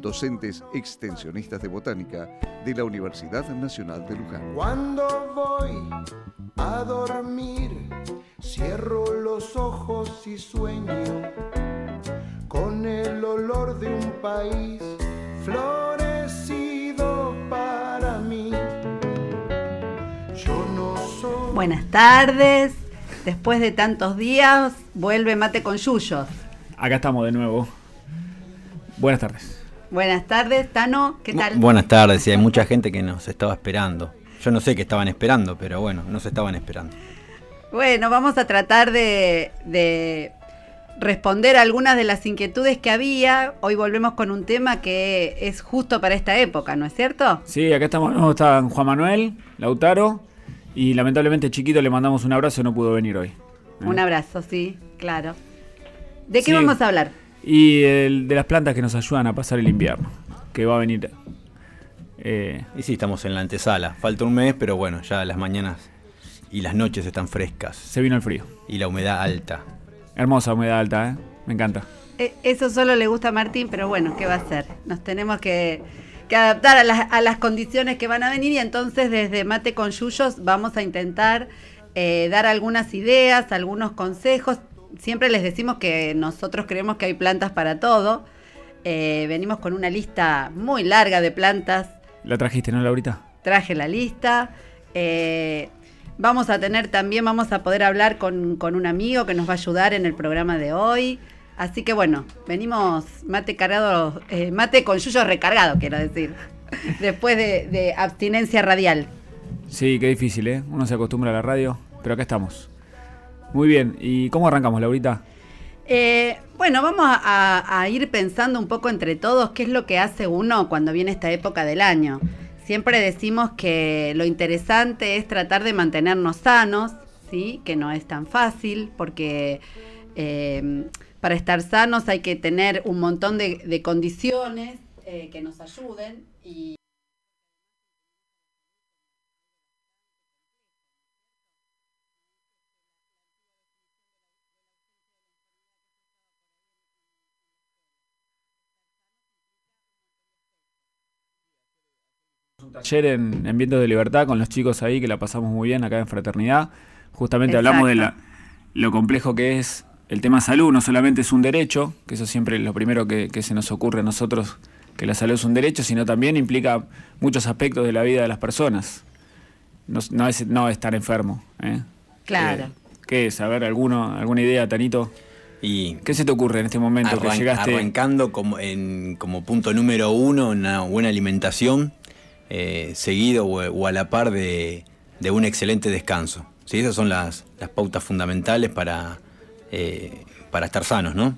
docentes extensionistas de botánica de la Universidad Nacional de Luján. Cuando voy a dormir, cierro los ojos y sueño con el olor de un país florecido para mí. Yo no soy Buenas tardes. Después de tantos días, vuelve Mate con Yuyos. Acá estamos de nuevo. Buenas tardes. Buenas tardes, Tano, ¿qué tal? Bu- Buenas tardes, y hay mucha gente que nos estaba esperando. Yo no sé qué estaban esperando, pero bueno, nos estaban esperando. Bueno, vamos a tratar de, de responder algunas de las inquietudes que había. Hoy volvemos con un tema que es justo para esta época, ¿no es cierto? Sí, acá estamos. No, están Juan Manuel, Lautaro. Y lamentablemente Chiquito le mandamos un abrazo, no pudo venir hoy. ¿eh? Un abrazo, sí, claro. ¿De qué Sí. vamos a hablar? Y el de las plantas que nos ayudan a pasar el invierno. Que va a venir. eh, Y sí, estamos en la antesala. Falta un mes, pero bueno, ya las mañanas y las noches están frescas. se vino el frío. Y la humedad alta. Hermosa humedad alta, ¿eh? Me encanta. Eh, Eso solo le gusta a Martín, pero bueno, ¿qué va a hacer? Nos tenemos que, que adaptar a las, a las condiciones que van a venir y entonces desde Mate con Yuyos vamos a intentar eh, dar algunas ideas, algunos consejos. Siempre les decimos que nosotros creemos que hay plantas para todo. Eh, venimos con una lista muy larga de plantas ¿La trajiste, no, Laurita? traje la lista. Eh, vamos a tener también, vamos a poder hablar con, con un amigo que nos va a ayudar en el programa de hoy. Así que bueno, venimos mate cargado, eh, mate con yuyo recargado, quiero decir, después de, de abstinencia radial. Sí, qué difícil, ¿eh? Uno se acostumbra a la radio, pero acá estamos. Muy bien. ¿Y cómo arrancamos, Laurita? Eh, bueno, vamos a, ir pensando un poco entre todos qué es lo que hace uno cuando viene esta época del año. Siempre decimos que lo interesante es tratar de mantenernos sanos, ¿sí? que no es tan fácil, porque eh, para estar sanos hay que tener un montón de, condiciones eh, que nos ayuden. Ayer en, en Vientos de Libertad con los chicos ahí que la pasamos muy bien acá en Fraternidad. Justamente Exacto. hablamos de la- lo complejo que es el tema salud. No solamente es un derecho, que eso siempre es lo primero que, que se nos ocurre a nosotros, que la salud es un derecho, sino también implica muchos aspectos de la vida de las personas. No, es- no es, no estar enfermo. ¿eh? Claro. Eh, ¿Qué es? A ver, alguno, ¿alguna idea, Tanito? Y ¿Qué se te ocurre en este momento que llegaste? arrancando como, en, como punto número uno una buena alimentación, eh, seguido o, o a la par de, de un excelente descanso. ¿Sí? Esas son las, las pautas fundamentales para, eh, para estar sanos, ¿no?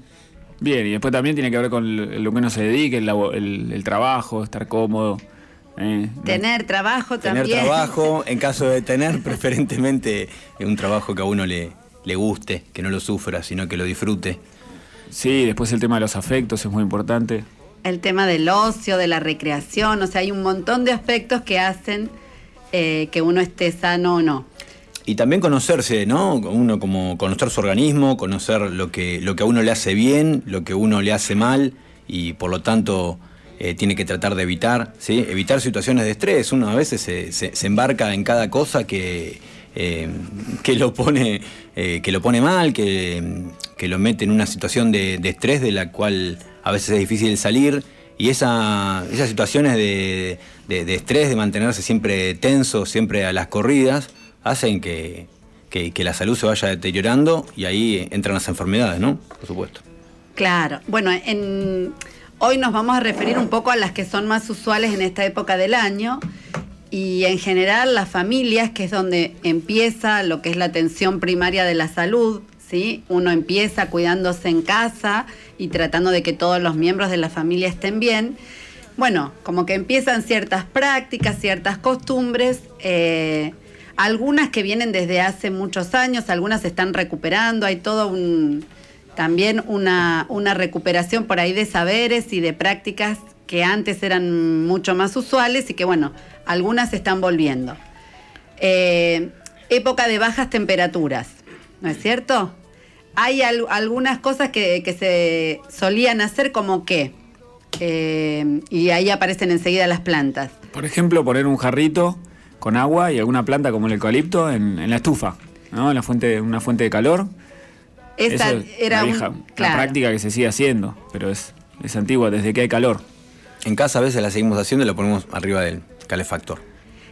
Bien, y después también tiene que ver con lo que uno se dedique, el, labo- el- el trabajo, estar cómodo. eh, no- Tener trabajo Tener también. trabajo, en caso de tener, preferentemente un trabajo que a uno le, le guste, que no lo sufra, sino que lo disfrute. Sí, después el tema de los afectos es muy importante. El tema del ocio, de la recreación, o sea, hay un montón de aspectos que hacen eh, que uno esté sano o no. Y también conocerse, ¿no? Uno como conocer su organismo, conocer lo que, lo que a uno le hace bien, lo que a uno le hace mal, y por lo tanto eh, tiene que tratar de evitar, ¿sí? Evitar situaciones de estrés. Uno a veces se, embarca en cada cosa que, eh, que, lo, pone, que lo pone mal, que, que lo mete en una situación de estrés de la cual a veces es difícil salir. Y esa, esas situaciones de, estrés, de mantenerse siempre tenso, siempre a las corridas, hacen que, la salud se vaya deteriorando y ahí entran las enfermedades, ¿no? Por supuesto. Claro. Bueno, en, hoy nos vamos a referir un poco a las que son más usuales en esta época del año y en general las familias, que es donde empieza lo que es la atención primaria de la salud, ¿sí? Uno empieza cuidándose en casa y tratando de que todos los miembros de la familia estén bien. bueno, como que empiezan ciertas prácticas, ciertas costumbres, eh, algunas que vienen desde hace muchos años, algunas se están recuperando, hay todo un también una, una recuperación por ahí de saberes y de prácticas que antes eran mucho más usuales y que bueno, algunas se están volviendo. Eh, época de bajas temperaturas, ¿no es cierto? Hay al- algunas cosas que, que se solían hacer como que, eh, y ahí aparecen enseguida las plantas. Por ejemplo, poner un jarrito con agua y alguna planta como el eucalipto en, en la estufa, ¿no? En la fuente, una fuente de calor. Esa Eso era vieja- claro. práctica que se sigue haciendo, pero es, es antigua desde que hay calor. En casa a veces la seguimos haciendo y la ponemos arriba del calefactor.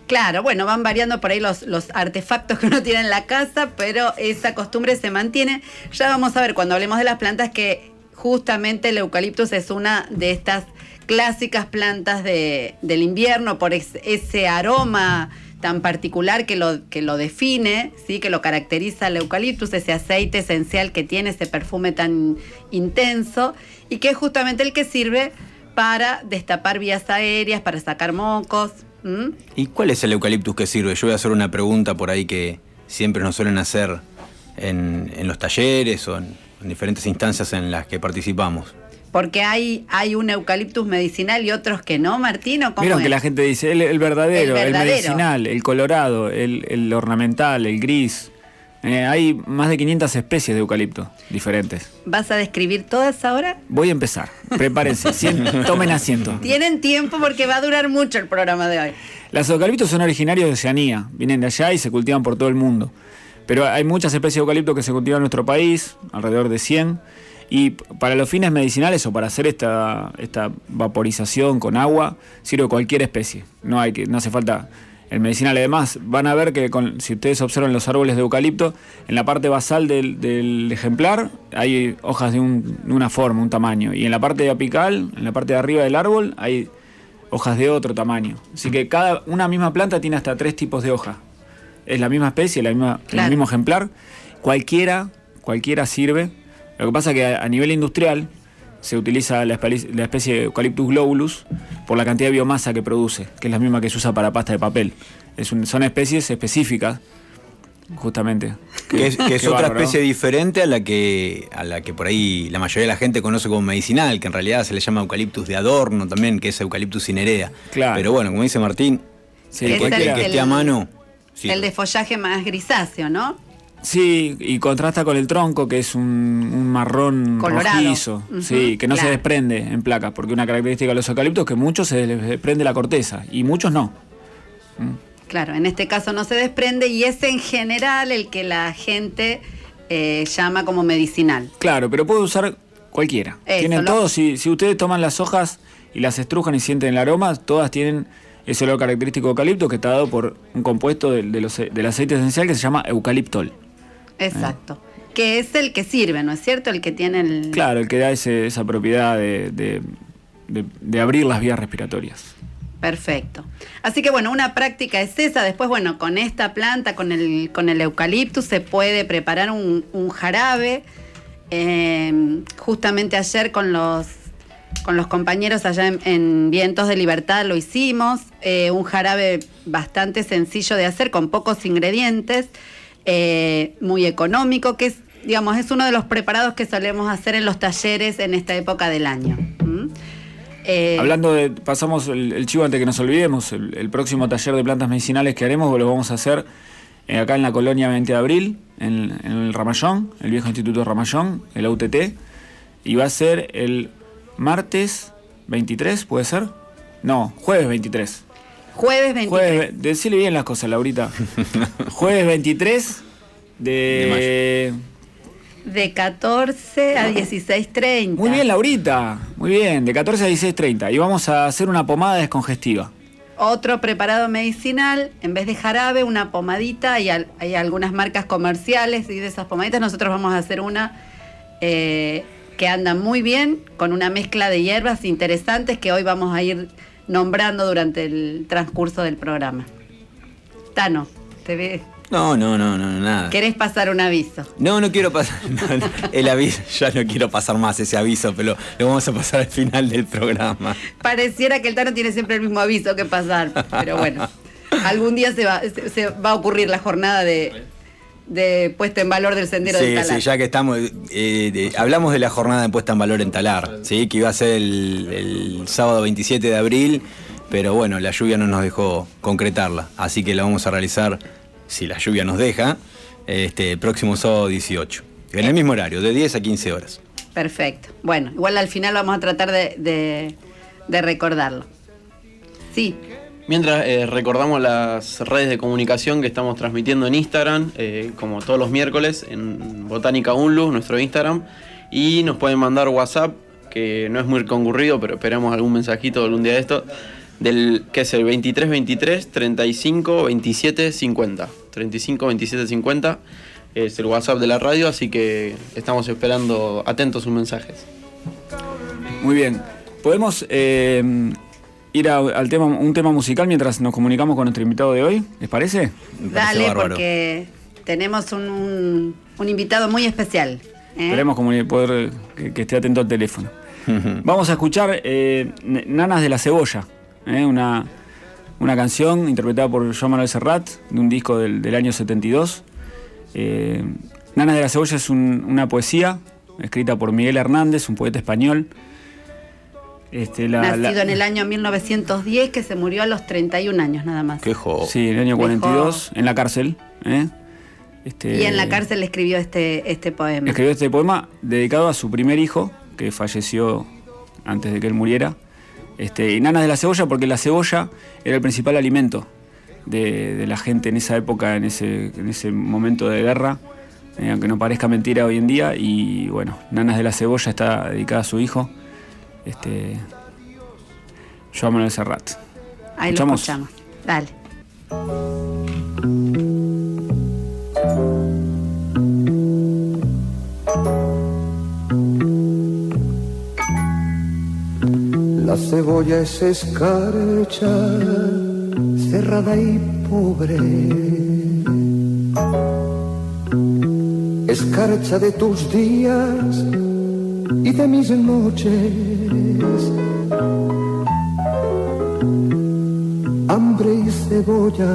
Claro, bueno, van variando por ahí los, los artefactos que uno tiene en la casa, pero esa costumbre se mantiene. Ya vamos a ver cuando hablemos de las plantas que justamente el eucaliptus es una de estas clásicas plantas de- del invierno por es- ese aroma tan particular que lo, que lo define, ¿sí? que lo caracteriza el eucaliptus, ese aceite esencial que tiene, ese perfume tan intenso, y que es justamente el que sirve para destapar vías aéreas, para sacar mocos. ¿M? ¿Y cuál es el eucaliptus que sirve? Yo voy a hacer una pregunta por ahí que siempre nos suelen hacer en, en los talleres o en, en diferentes instancias en las que participamos. Porque hay, hay un eucaliptus medicinal y otros que no, Martino. ¿Cómo Vieron que es? la gente dice el, el verdadero, El medicinal, el colorado, el, el ornamental, el gris. Eh, hay más de 500 especies de eucalipto diferentes. ¿Vas a describir todas ahora? Voy a empezar. Prepárense, tomen asiento. Tienen tiempo porque va a durar mucho el programa de hoy. Los eucaliptos son originarios de Oceanía, vienen de allá y se cultivan por todo el mundo. Pero hay muchas especies de eucalipto que se cultivan en nuestro país, alrededor de 100. Y para los fines medicinales o para hacer esta, esta vaporización con agua, sirve cualquier especie. No, hay que, no hace falta el medicinal. Además, van a ver que con- si ustedes observan los árboles de eucalipto, en la parte basal del, del ejemplar hay hojas de, un- de una forma, un tamaño. Y en la parte apical, en la parte de arriba del árbol, hay hojas de otro tamaño. Así que cada una misma planta tiene hasta tres tipos de hoja. Es la misma especie, la misma, Claro. el mismo ejemplar. Cualquiera, cualquiera sirve. Lo que pasa es que a, a nivel industrial se utiliza la, especie de Eucalyptus globulus por la cantidad de biomasa que produce, que es la misma que se usa para pasta de papel. Es un- son especies específicas, justamente. Que es, que es Qué otra bárbaro. especie diferente a la que a la que por ahí la mayoría de la gente conoce como medicinal, que en realidad se le llama eucaliptus de adorno también, que es eucaliptus cinerea. Claro. Pero bueno, como dice Martín, Sí, el que, cualquiera. el que el- esté a mano. sí. El de follaje más grisáceo, ¿no? Sí, y contrasta con el tronco, que es un, un marrón Colorado. rojizo, sí, que no se desprende en placas, porque una característica de los eucaliptos es que muchos se desprende la corteza y muchos no. Claro, en este caso no se desprende y es en general el que la gente eh, llama como medicinal. Claro, pero puede usar cualquiera. Eso, tienen lo- todos, si, si ustedes toman las hojas y las estrujan y sienten el aroma, todas tienen ese olor característico de eucalipto que está dado por un compuesto del- de los- del aceite esencial que se llama eucaliptol. Exacto. Que es el que sirve, ¿no es cierto? El que tiene el... Claro, el que da ese- esa propiedad de, de- de- de abrir las vías respiratorias. Perfecto. Así que bueno, una práctica es esa. Después, bueno, con esta planta, con el, con el eucaliptus, se puede preparar un, un jarabe. Eh, justamente ayer con los, con los compañeros allá en, en Vientos de Libertad lo hicimos. Eh, un jarabe bastante sencillo de hacer, con pocos ingredientes, eh, muy económico, que es, digamos, es uno de los preparados que solemos hacer en los talleres en esta época del año. ¿Mm? Eh, Hablando de, pasamos el, chivo antes que nos olvidemos, el, próximo taller de plantas medicinales que haremos lo vamos a hacer eh, acá en la colonia 20 de abril, en, en el Ramallón, el viejo instituto Ramallón, el UTT, y va a ser el martes 23, ¿puede ser? No, jueves 23. Jueves 23. Jueves, decile bien las cosas, Laurita. jueves 23 de... De 14 a 16.30. Muy bien, Laurita. Muy bien, de 14 a 16.30. Y vamos a hacer una pomada descongestiva. Otro preparado medicinal, en vez de jarabe, una pomadita. Hay, al- hay algunas marcas comerciales y de esas pomaditas nosotros vamos a hacer una eh, que anda muy bien, con una mezcla de hierbas interesantes que hoy vamos a ir nombrando durante el transcurso del programa. Tano, te ve. No, no, no, no, nada. ¿Querés pasar un aviso? No, no quiero pasar. no, no, el aviso, ya no quiero pasar más ese aviso, pero lo vamos a pasar al final del programa. Pareciera que el Tano tiene siempre el mismo aviso que pasar, pero bueno, algún día se va, se, se va a ocurrir la jornada de, de puesta en valor del sendero Sí, del Talar. sí, ya que estamos, eh, de- hablamos de la jornada de puesta en valor en Talar, ¿sí? que iba a ser el, el sábado 27 de abril, pero bueno, la lluvia no nos dejó concretarla, así que la vamos a realizar, si la lluvia nos deja, este próximo sábado 18, en el mismo horario, de 10 a 15 horas. Perfecto. Bueno, igual al final vamos a tratar de, de- de recordarlo. Sí, Mientras eh, recordamos las redes de comunicación que estamos transmitiendo en Instagram, eh, como todos los miércoles, en Botánica Unlus, nuestro Instagram. Y nos pueden mandar WhatsApp, que no es muy concurrido, pero esperamos algún mensajito algún día de esto, del que es el 2323 35 27 50. 35 27 50 es el WhatsApp de la radio, así que estamos esperando atentos sus mensajes. Muy bien. Podemos eh, ir a- al tema, un tema musical mientras nos comunicamos con nuestro invitado de hoy. ¿Les parece? Me dale, porque tenemos un, un- un invitado muy especial. ¿eh? Esperemos poder que, que esté atento al teléfono. Vamos a escuchar eh, Nanas de la Cebolla, eh, una, una canción interpretada por Joan Manuel Serrat de un disco del, del año 72. Eh, Nanas de la Cebolla es un- una poesía escrita por Miguel Hernández, un poeta español. Este, la- Nacido la- en el año 1910, que se murió a los 31 años nada más. Qué jo- Sí, en el año Dejó- 42, en la cárcel. ¿eh? Este, Y en la cárcel escribió este, este poema. Escribió este poema dedicado a su primer hijo, que falleció antes de que él muriera. Este, y Nanas de la Cebolla, porque la cebolla era el principal alimento de, de la gente en esa época, en ese, en ese momento de guerra, eh, aunque no parezca mentira hoy en día. Y bueno, Nanas de la Cebolla está dedicada a su hijo, este, Joan Manuel Serrat. Ahí lo escuchamos. escuchamos. Dale. La cebolla es escarcha, cerrada y pobre. Escarcha de tus días y de mis noches. Hambre y cebolla.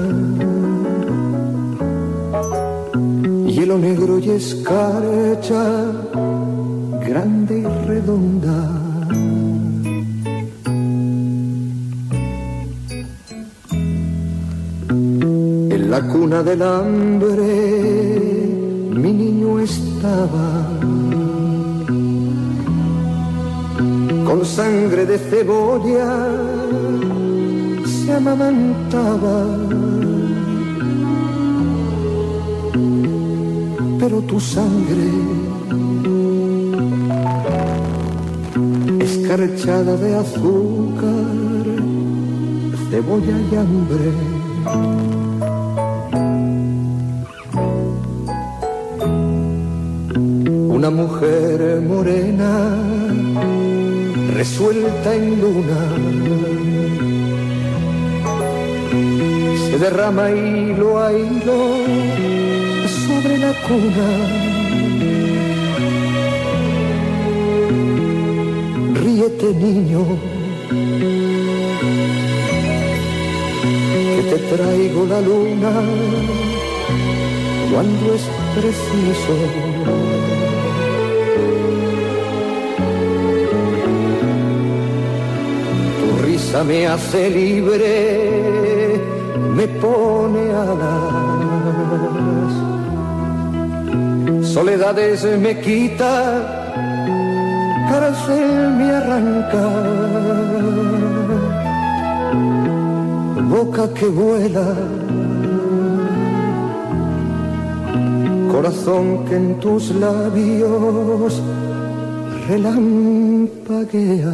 Hielo negro y escarcha, grande y redonda. En la cuna del hambre mi niño estaba con sangre de cebolla se amamantaba. Pero tu sangre escarchada de azúcar cebolla y hambre una mujer morena resuelta en luna. Se derrama hilo a hilo sobre la cuna. Ríete niño que te traigo la luna cuando es preciso me hace libre, me pone alas. Soledades me quita, cárcel me arranca. Boca que vuela, corazón que en tus labios relampaguea.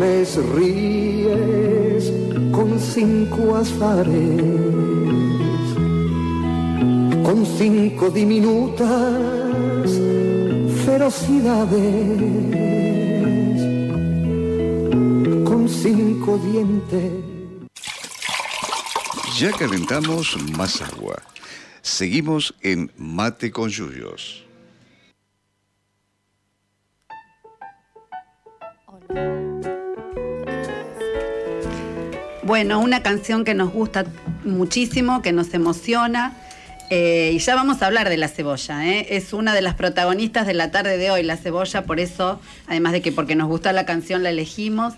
Mes ríes con cinco azares, con cinco diminutas ferocidades, con cinco dientes. Ya calentamos más agua. Seguimos en Mate con Yuyos. Bueno, una canción que nos gusta muchísimo, que nos emociona. eh, y ya vamos a hablar de la cebolla. ¿eh? Es una de las protagonistas de la tarde de hoy, la cebolla, por eso, además de que porque nos gusta la canción la elegimos.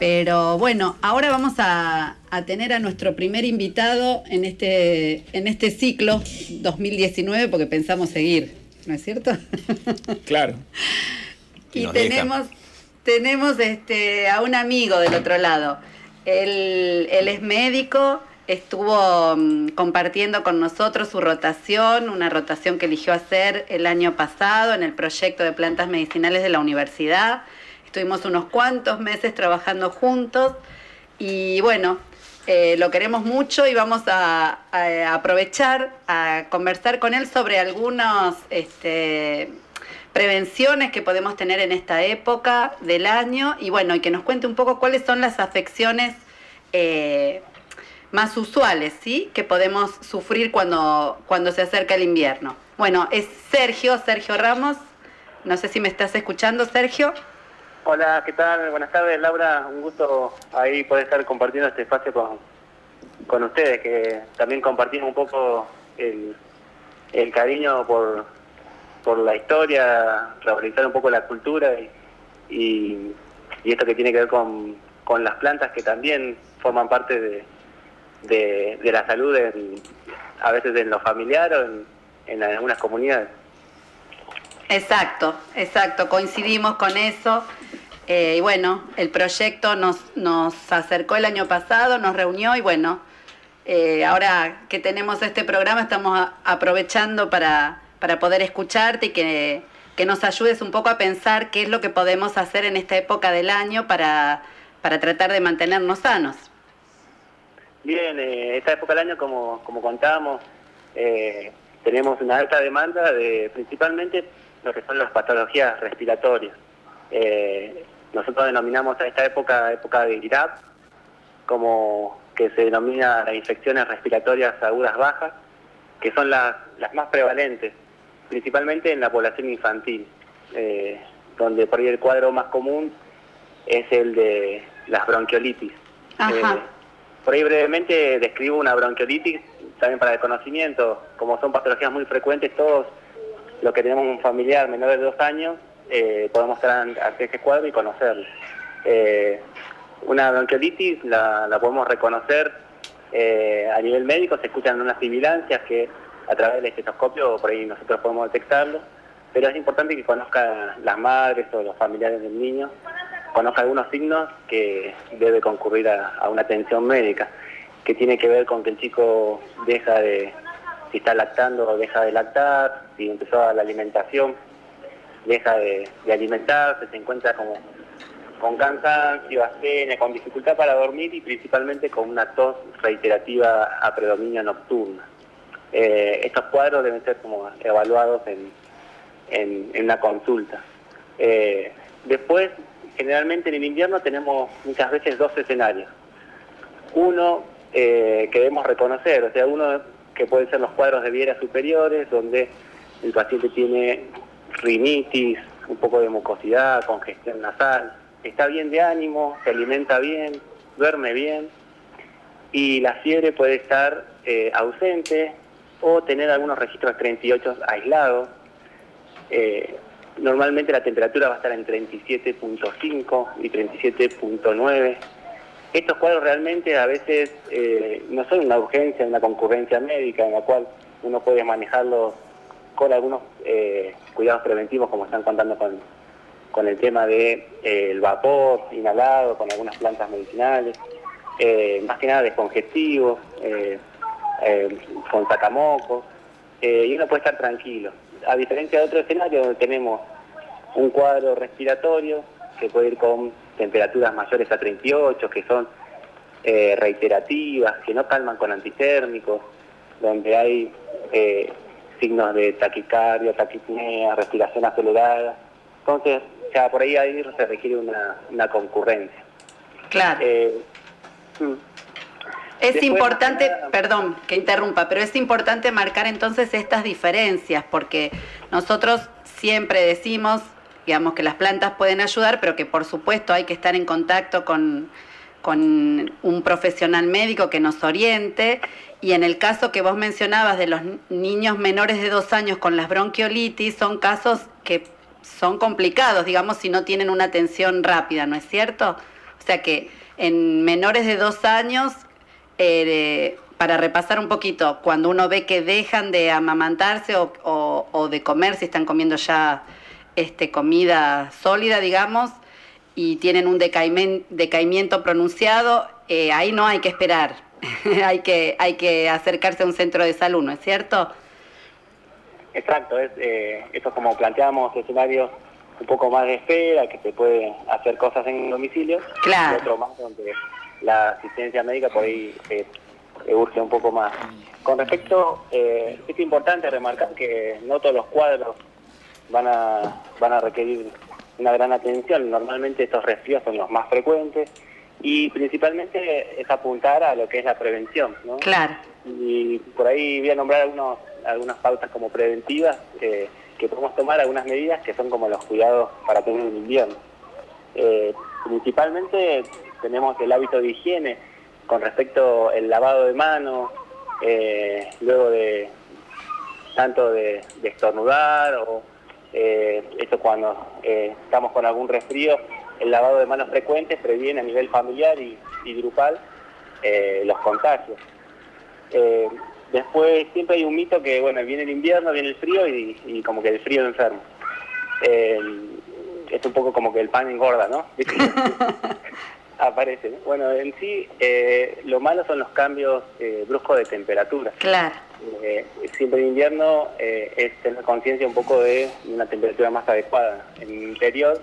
Pero bueno, ahora vamos a, a tener a nuestro primer invitado en este, en este ciclo 2019, porque pensamos seguir, ¿no es cierto? Claro. Y deja. tenemos, tenemos este, a un amigo del otro lado. Él, es médico, estuvo mm, compartiendo con nosotros su rotación, una rotación que eligió hacer el año pasado en el proyecto de plantas medicinales de la universidad. Estuvimos unos cuantos meses trabajando juntos y bueno, eh, lo queremos mucho y vamos a, a aprovechar a conversar con él sobre algunos este, prevenciones que podemos tener en esta época del año y bueno, y que nos cuente un poco cuáles son las afecciones eh, más usuales, ¿sí? Que podemos sufrir cuando, cuando se acerca el invierno. Bueno, es Sergio, Sergio Ramos. No sé si me estás escuchando, Sergio. Hola, ¿qué tal? Buenas tardes, Laura. Un gusto ahí poder estar compartiendo este espacio con, con ustedes, que también compartimos un poco el, el cariño por, por la historia, revalorizar un poco la cultura y, esto que tiene que ver con, las plantas que también forman parte de, la salud, a veces en lo familiar o en, algunas comunidades. Exacto, exacto, coincidimos con eso. Eh, y bueno, el proyecto nos, nos acercó el año pasado, nos reunió y bueno, eh, ahora que tenemos este programa estamos aprovechando para, para poder escucharte y que, que nos ayudes un poco a pensar qué es lo que podemos hacer en esta época del año para, para tratar de mantenernos sanos. Bien, eh, esta época del año, como, como contábamos, eh, tenemos una alta demanda de principalmente lo que son las patologías respiratorias. Eh, nosotros denominamos a esta época época de IRAP, como que se denomina las infecciones respiratorias agudas bajas, que son las, las más prevalentes, principalmente en la población infantil, eh, donde por ahí el cuadro más común es el de las bronquiolitis. Ajá. Eh, por ahí brevemente describo una bronquiolitis, también para el conocimiento, como son patologías muy frecuentes, todos los que tenemos un familiar menor de dos años, eh, podemos estar ante este cuadro y conocerlo. Una bronquiolitis la, la podemos reconocer a nivel médico, se escuchan unas sibilancias que a través del estetoscopio por ahí nosotros podemos detectarlo, pero es importante que conozcan las madres o los familiares del niño, conozca algunos signos que debe concurrir a, una atención médica, que tiene que ver con que el chico deja de, si está lactando o deja de lactar, si empezó a la alimentación, deja de, de alimentarse, se encuentra como con cansancio, con dificultad para dormir y principalmente con una tos reiterativa a predominio nocturna. Eh, estos cuadros deben ser como evaluados en, en- una consulta. Eh, después, generalmente en el invierno tenemos muchas veces dos escenarios. Uno eh, que debemos reconocer. O sea, uno que pueden ser los cuadros de vieras superiores, donde el paciente tiene rinitis, un poco de mucosidad, congestión nasal, está bien de ánimo, se alimenta bien, duerme bien, y la fiebre puede estar ausente o tener algunos registros 38 aislados. Eh, normalmente la temperatura va a estar en 37.5 y 37.9. Estos cuadros realmente a veces eh, no son una urgencia, una concurrencia médica en la cual uno puede manejarlos con algunos cuidados preventivos como están contando con, con el tema del de, el vapor inhalado, con algunas plantas medicinales. Eh, más que nada descongestivos, eh, eh, con sacamocos, y uno puede estar tranquilo. A diferencia de otro escenario donde tenemos un cuadro respiratorio que puede ir con temperaturas mayores a 38, que son reiterativas, que no calman con antitérmicos, donde hay signos de taquicardia, taquipnea, respiración acelerada. Entonces, ya por ahí, ahí se requiere una, una concurrencia. Claro. Es importante, perdón que interrumpa, pero es importante marcar entonces estas diferencias, porque nosotros siempre decimos, digamos, que las plantas pueden ayudar, pero que por supuesto hay que estar en contacto con, con un profesional médico que nos oriente. Y en el caso que vos mencionabas de los niños menores de dos años con las bronquiolitis, son casos que son complicados, digamos, si no tienen una atención rápida, ¿no es cierto? O sea que en menores de dos años, eh, para repasar un poquito, cuando uno ve que dejan de amamantarse o, de comer, si están comiendo ya este, comida sólida, digamos, y tienen un decaimiento pronunciado, eh, ahí no hay que esperar, hay, que, hay que acercarse a un centro de salud, ¿no es cierto? Exacto, es, eh, eso como planteamos escenarios un poco más de espera, que se puede hacer cosas en domicilio, claro. y otro más donde la asistencia médica por ahí eh, urge un poco más. Con respecto, eh, es importante remarcar que no todos los cuadros van a, van a requerir una gran atención, normalmente estos resfríos son los más frecuentes y principalmente es apuntar a lo que es la prevención, ¿no? Claro. Y por ahí voy a nombrar algunos, algunas pautas como preventivas. Eh, que podemos tomar algunas medidas que son como los cuidados para tener un invierno. Eh, principalmente tenemos el hábito de higiene con respecto al lavado de manos, eh, luego de tanto de, estornudar o eh, esto cuando estamos con algún resfrío, el lavado de manos frecuentes previene a nivel familiar y, y grupal los contagios. Después siempre hay un mito que, bueno, viene el invierno, viene el frío y, como que el frío enfermo. Eh, es un poco como que el pan engorda, ¿no? Aparece. Bueno, en sí, eh, lo malo son los cambios eh, bruscos de temperatura. Claro. siempre en invierno es tener conciencia un poco de una temperatura más adecuada. En el interior,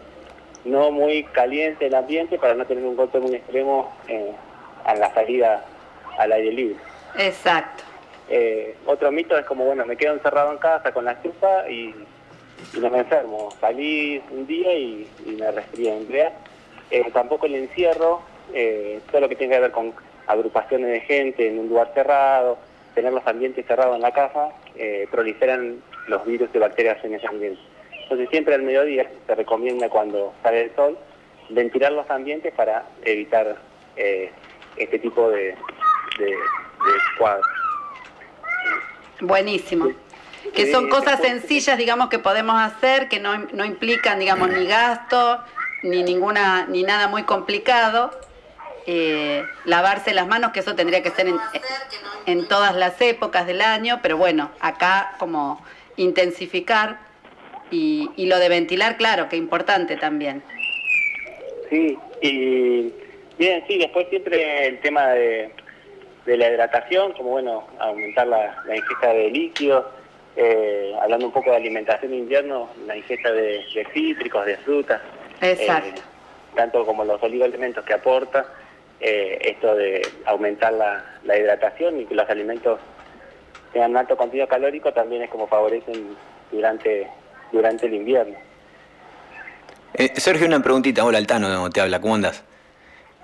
no muy caliente el ambiente para no tener un golpe muy extremo a la salida al aire libre. Exacto. Eh, otro mito es como, bueno, me quedo encerrado en casa con la estufa y, no me enfermo. Salí un día y, me resfrié. En eh, tampoco el encierro, eh, todo lo que tiene que ver con agrupaciones de gente en un lugar cerrado, tener los ambientes cerrados en la casa, proliferan los virus y bacterias en ese ambiente. Entonces siempre al mediodía se recomienda cuando sale el sol ventilar los ambientes para evitar este tipo de cuadros. Buenísimo. Que son cosas sencillas, digamos, que podemos hacer, que no, no implican, digamos, ni gasto, ni ninguna, ni nada muy complicado. Eh, lavarse las manos, que eso tendría que ser en, en, todas las épocas del año, pero bueno, acá como intensificar y, y lo de ventilar, claro, que importante también. Sí, y bien, sí, después siempre el tema de, de la hidratación, como bueno, aumentar la, ingesta de líquidos, eh, hablando un poco de alimentación de invierno, la ingesta de, cítricos, de frutas, Exacto. Eh, tanto como los oligoelementos que aporta, eh, esto de aumentar la, hidratación y que los alimentos tengan alto contenido calórico también es como favorecen durante, durante el invierno. Sergio, una preguntita. Hola, Altano te habla, ¿cómo andas?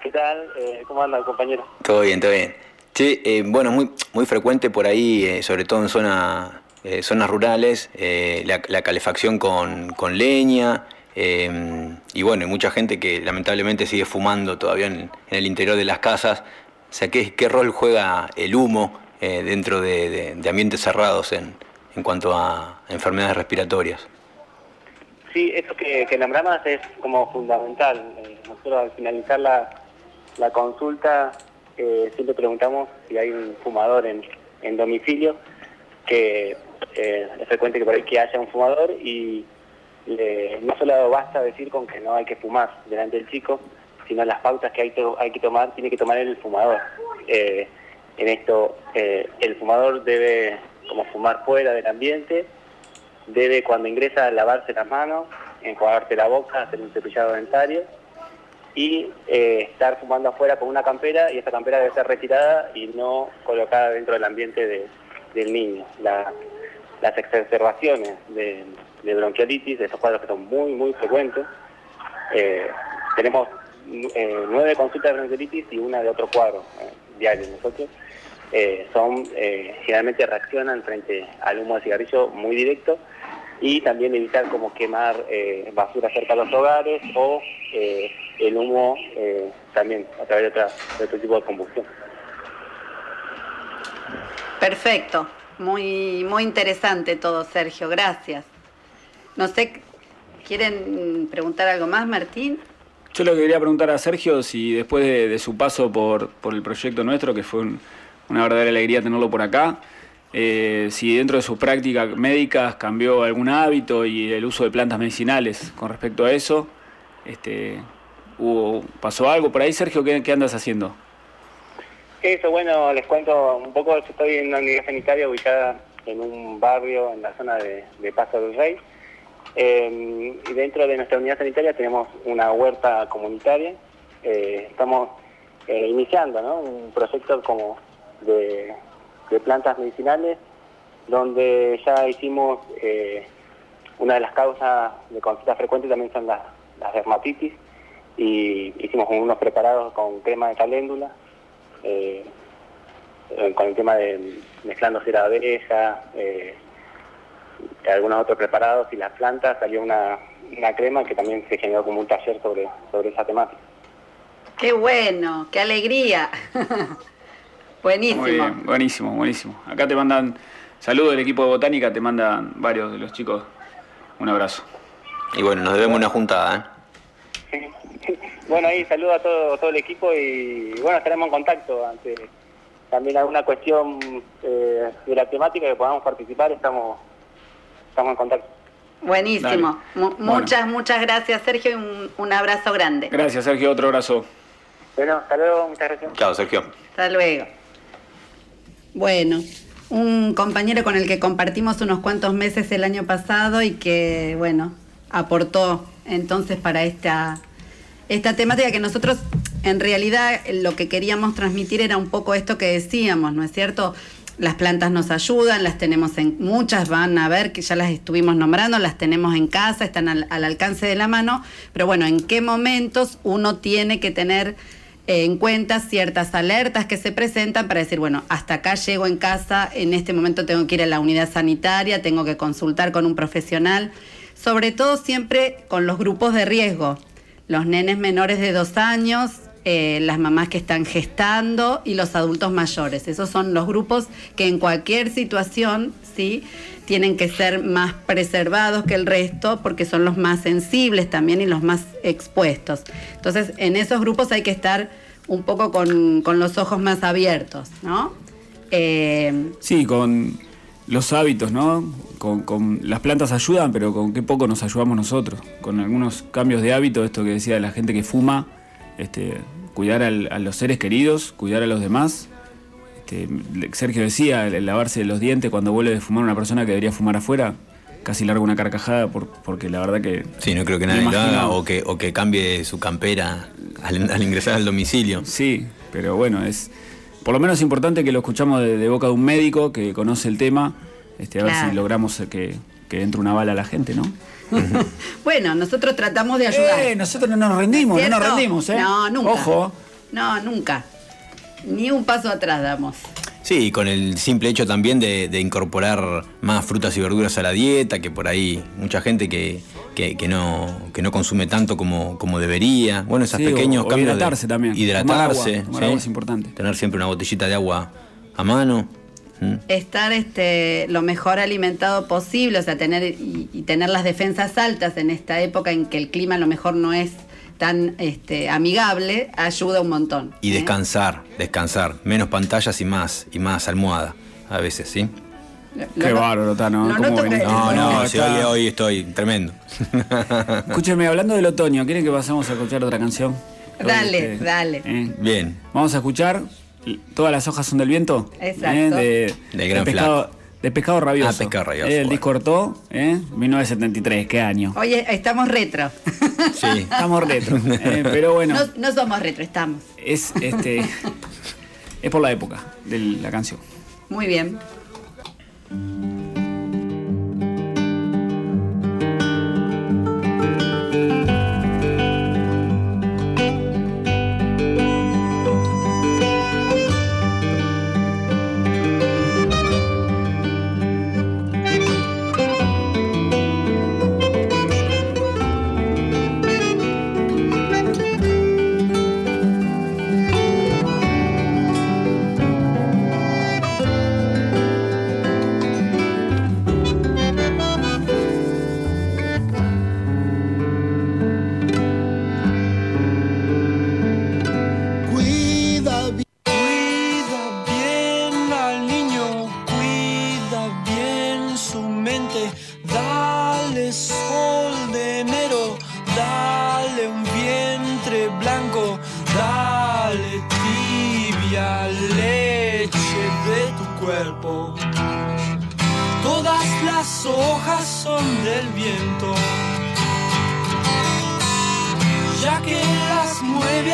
¿Qué tal? ¿Cómo andas, compañero? Todo bien, todo bien. Sí, eh, bueno, muy, muy frecuente por ahí, eh, sobre todo en zona, eh, zonas rurales, eh, la, la calefacción con, con leña. Eh, y bueno, hay mucha gente que lamentablemente sigue fumando todavía en, el interior de las casas. O sea, ¿qué, rol juega el humo eh, dentro de, ambientes cerrados en, en cuanto a enfermedades respiratorias? Sí, eso que, que nombrabas es como fundamental. Eh, nosotros al finalizar la, la consulta eh, siempre preguntamos si hay un fumador en, en domicilio, que eh, es frecuente que que haya un fumador y no solo basta decir con que no hay que fumar delante del chico, sino las pautas que hay, que tomar, tiene que tomar el fumador. Eh, en esto, eh, el fumador debe como fumar fuera del ambiente, debe cuando ingresa lavarse las manos, enjuagarse la boca, hacer un cepillado dentario y eh, estar fumando afuera con una campera y esa campera debe ser retirada y no colocada dentro del ambiente de- del niño. La- las exacerbaciones de, de bronquiolitis, de estos cuadros que son muy, muy frecuentes, eh, tenemos eh, nueve consultas de bronquiolitis y una de otro cuadro eh, diario nosotros. Eh, son generalmente reaccionan frente al humo de cigarrillo muy directo y también evitar como quemar basura cerca de los hogares o el humo también a través de, de otro tipo de combustión. Perfecto. Muy, muy interesante todo, Sergio. Gracias. No sé, ¿quieren preguntar algo más, Martín? Yo lo que quería preguntar a Sergio, si después de, de su paso por, por el proyecto nuestro, que fue un- una verdadera alegría tenerlo por acá, eh, si dentro de sus prácticas médicas cambió algún hábito y el uso de plantas medicinales con respecto a eso. Este, hubo, ¿Pasó algo por ahí, Sergio? ¿Qué, qué andas haciendo? Eso, bueno, les cuento un poco, yo estoy en una unidad sanitaria ubicada en un barrio en la zona de, de Paso del Rey. Eh, y dentro de nuestra unidad sanitaria tenemos una huerta comunitaria. Eh, estamos eh, iniciando un proyecto como de, plantas medicinales donde ya hicimos eh, una de las causas de consulta frecuente también son las, dermatitis y hicimos unos preparados con crema de caléndula con el tema de mezclando cera de abeja, algunos otros preparados y las plantas, salió una, una crema que también se generó como un taller sobre, sobre esa temática. Qué bueno, qué alegría. Buenísimo. Muy bien, buenísimo, buenísimo. Acá te mandan saludos del equipo de botánica, te mandan varios de los chicos. Un abrazo. Y bueno, nos debemos una juntada, ¿eh? bueno, ahí saludo a todo, todo el equipo y bueno, estaremos en contacto ante también alguna cuestión eh, de la temática que podamos participar, estamos, estamos en contacto. Buenísimo. Bueno. Muchas, muchas gracias, Sergio, y un, un abrazo grande. Gracias, Sergio. Otro abrazo. Bueno, hasta luego, muchas gracias. Chao, Sergio. Hasta luego. Bueno, un compañero con el que compartimos unos cuantos meses el año pasado y que, bueno, aportó entonces para esta, esta temática que nosotros en realidad lo que queríamos transmitir era un poco esto que decíamos, ¿no es cierto? Las plantas nos ayudan, las tenemos en, muchas van a ver que ya las estuvimos nombrando, las tenemos en casa, están al, al alcance de la mano, pero bueno, ¿en qué momentos uno tiene que tener eh, en cuenta ciertas alertas que se presentan para decir, bueno, hasta acá llego en casa, en este momento tengo que ir a la unidad sanitaria, tengo que consultar con un profesional, sobre todo siempre con los grupos de riesgo, los nenes menores de dos años, eh, las mamás que están gestando y los adultos mayores. Esos son los grupos que en cualquier situación, ¿sí? tienen que ser más preservados que el resto porque son los más sensibles también y los más expuestos. Entonces, en esos grupos hay que estar un poco con, con los ojos más abiertos, ¿no? Eh, Sí, con los hábitos, ¿no? Con, las plantas ayudan, pero con qué poco nos ayudamos nosotros. Con algunos cambios de hábito, esto que decía la gente que fuma, este, cuidar al- a los seres queridos, cuidar a los demás. Este, Sergio decía, el lavarse los dientes cuando vuelve de fumar una persona que debería fumar afuera, casi larga una carcajada por- porque la verdad que... Sí, no creo que nadie lo haga o que, o que cambie su campera al, al ingresar al domicilio. Sí, pero bueno, es por lo menos importante que lo escuchamos de, de boca de un médico que conoce el tema, este, a ver si logramos que, que entre una bala a la gente, ¿no? bueno, nosotros tratamos de ayudar. Eh, nosotros no nos rendimos, no nos rendimos, ¿eh? No, nunca. Ojo. No, nunca. ni un paso atrás damos. Sí, con el simple hecho también de, de incorporar más frutas y verduras a la dieta, que por ahí mucha gente que, que, que no, que no consume tanto como, como debería. Bueno, esos Sí, o- pequeños o cambios. de- hidratarse también. Hidratarse. Tomar agua, tomar ¿sí? agua es importante. Tener siempre una botellita de agua a mano. Estar este, lo mejor alimentado posible, o sea, tener y, y tener las defensas altas en esta época en que el clima a lo mejor no es tan este, amigable, ayuda un montón. Y ¿eh? descansar, descansar. Menos pantallas y más, y más almohada. A veces, ¿sí? Lo- Qué lo- bárbaro, Tano. que- No, no, No, si hoy, hoy estoy tremendo. Escúcheme, hablando del otoño, ¿quieren que pasemos a escuchar otra canción? Dale, Este, dale. ¿eh? Bien. Vamos a escuchar Todas las hojas son del viento. Exacto. ¿eh? De, Del Gran pescado, de pescado rabioso. Ah, Pescado Rabioso, Eh, el bueno. disco Ortó, ¿eh? 1973, qué año. Oye, estamos retro. Sí. Estamos retro. ¿eh? Pero bueno, No, no somos retro, estamos. es este. es por la época de la canción. Muy bien.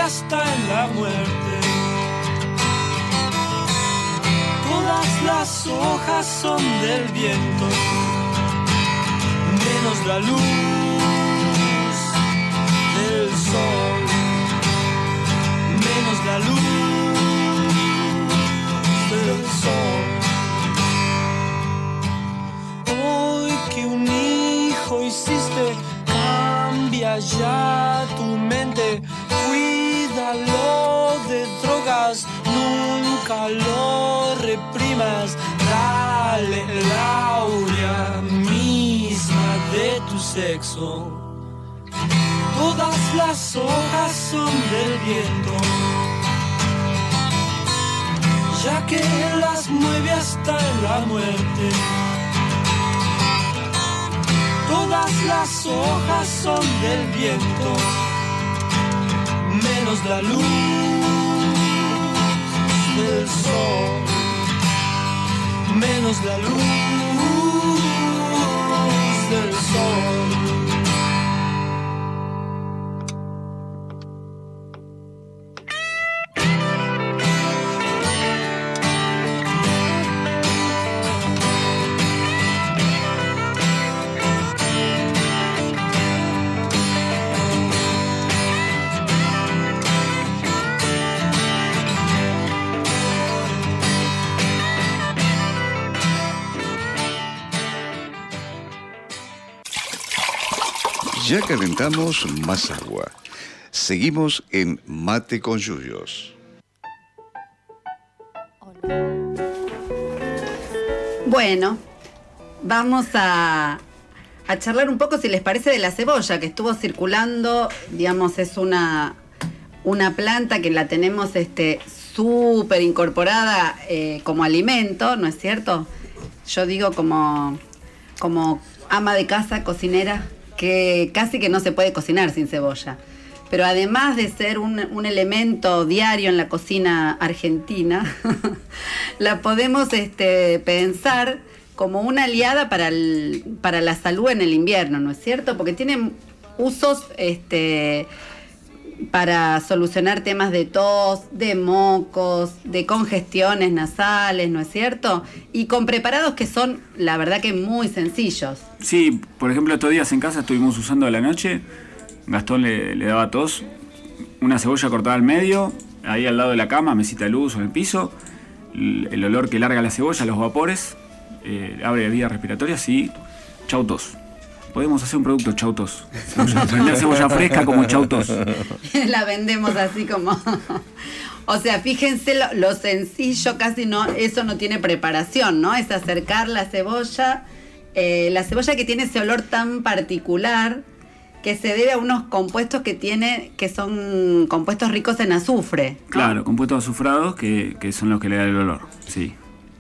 Hasta en la muerte. Todas las hojas son del viento, menos la luz del sol, menos la luz del sol. Hoy que un hijo hiciste, cambia ya tu mente, lo reprimas, dale el aurea misma de tu sexo. Todas las hojas son del viento, ya que las mueve hasta la muerte. Todas las hojas son del viento, menos la luz del sol, menos la luz del sol. Ya calentamos más agua. Seguimos en Mate con Yuyos. Bueno, vamos a, a charlar un poco, si les parece, de la cebolla que estuvo circulando. Digamos, es una, una planta que la tenemos este súper incorporada eh, como alimento, ¿no es cierto? Yo digo como, como ama de casa, cocinera, que casi que no se puede cocinar sin cebolla. Pero además de ser un, elemento diario en la cocina argentina, la podemos este, pensar como una aliada para, el- para la salud en el invierno, ¿no es cierto? Porque tiene usos este, para solucionar temas de tos, de mocos, de congestiones nasales, ¿no es cierto? Y con preparados que son, la verdad que muy sencillos. Sí, por ejemplo, estos días en casa estuvimos usando a la noche. Gastón le, daba tos. Una cebolla cortada al medio, ahí al lado de la cama, mesita de luz o en el piso, el, el olor que larga la cebolla, los vapores, eh, abre vías respiratorias y chau tos. Podemos hacer un producto chau tos. Cebolla, vender cebolla fresca como chau tos. la vendemos así como. o sea, fíjense lo, lo sencillo, casi no, eso no tiene preparación, ¿no? Es acercar la cebolla, eh, la cebolla que tiene ese olor tan particular que se debe a unos compuestos que tiene, que son compuestos ricos en azufre. ¿no? Claro, compuestos azufrados que, que son los que le dan el olor. Sí.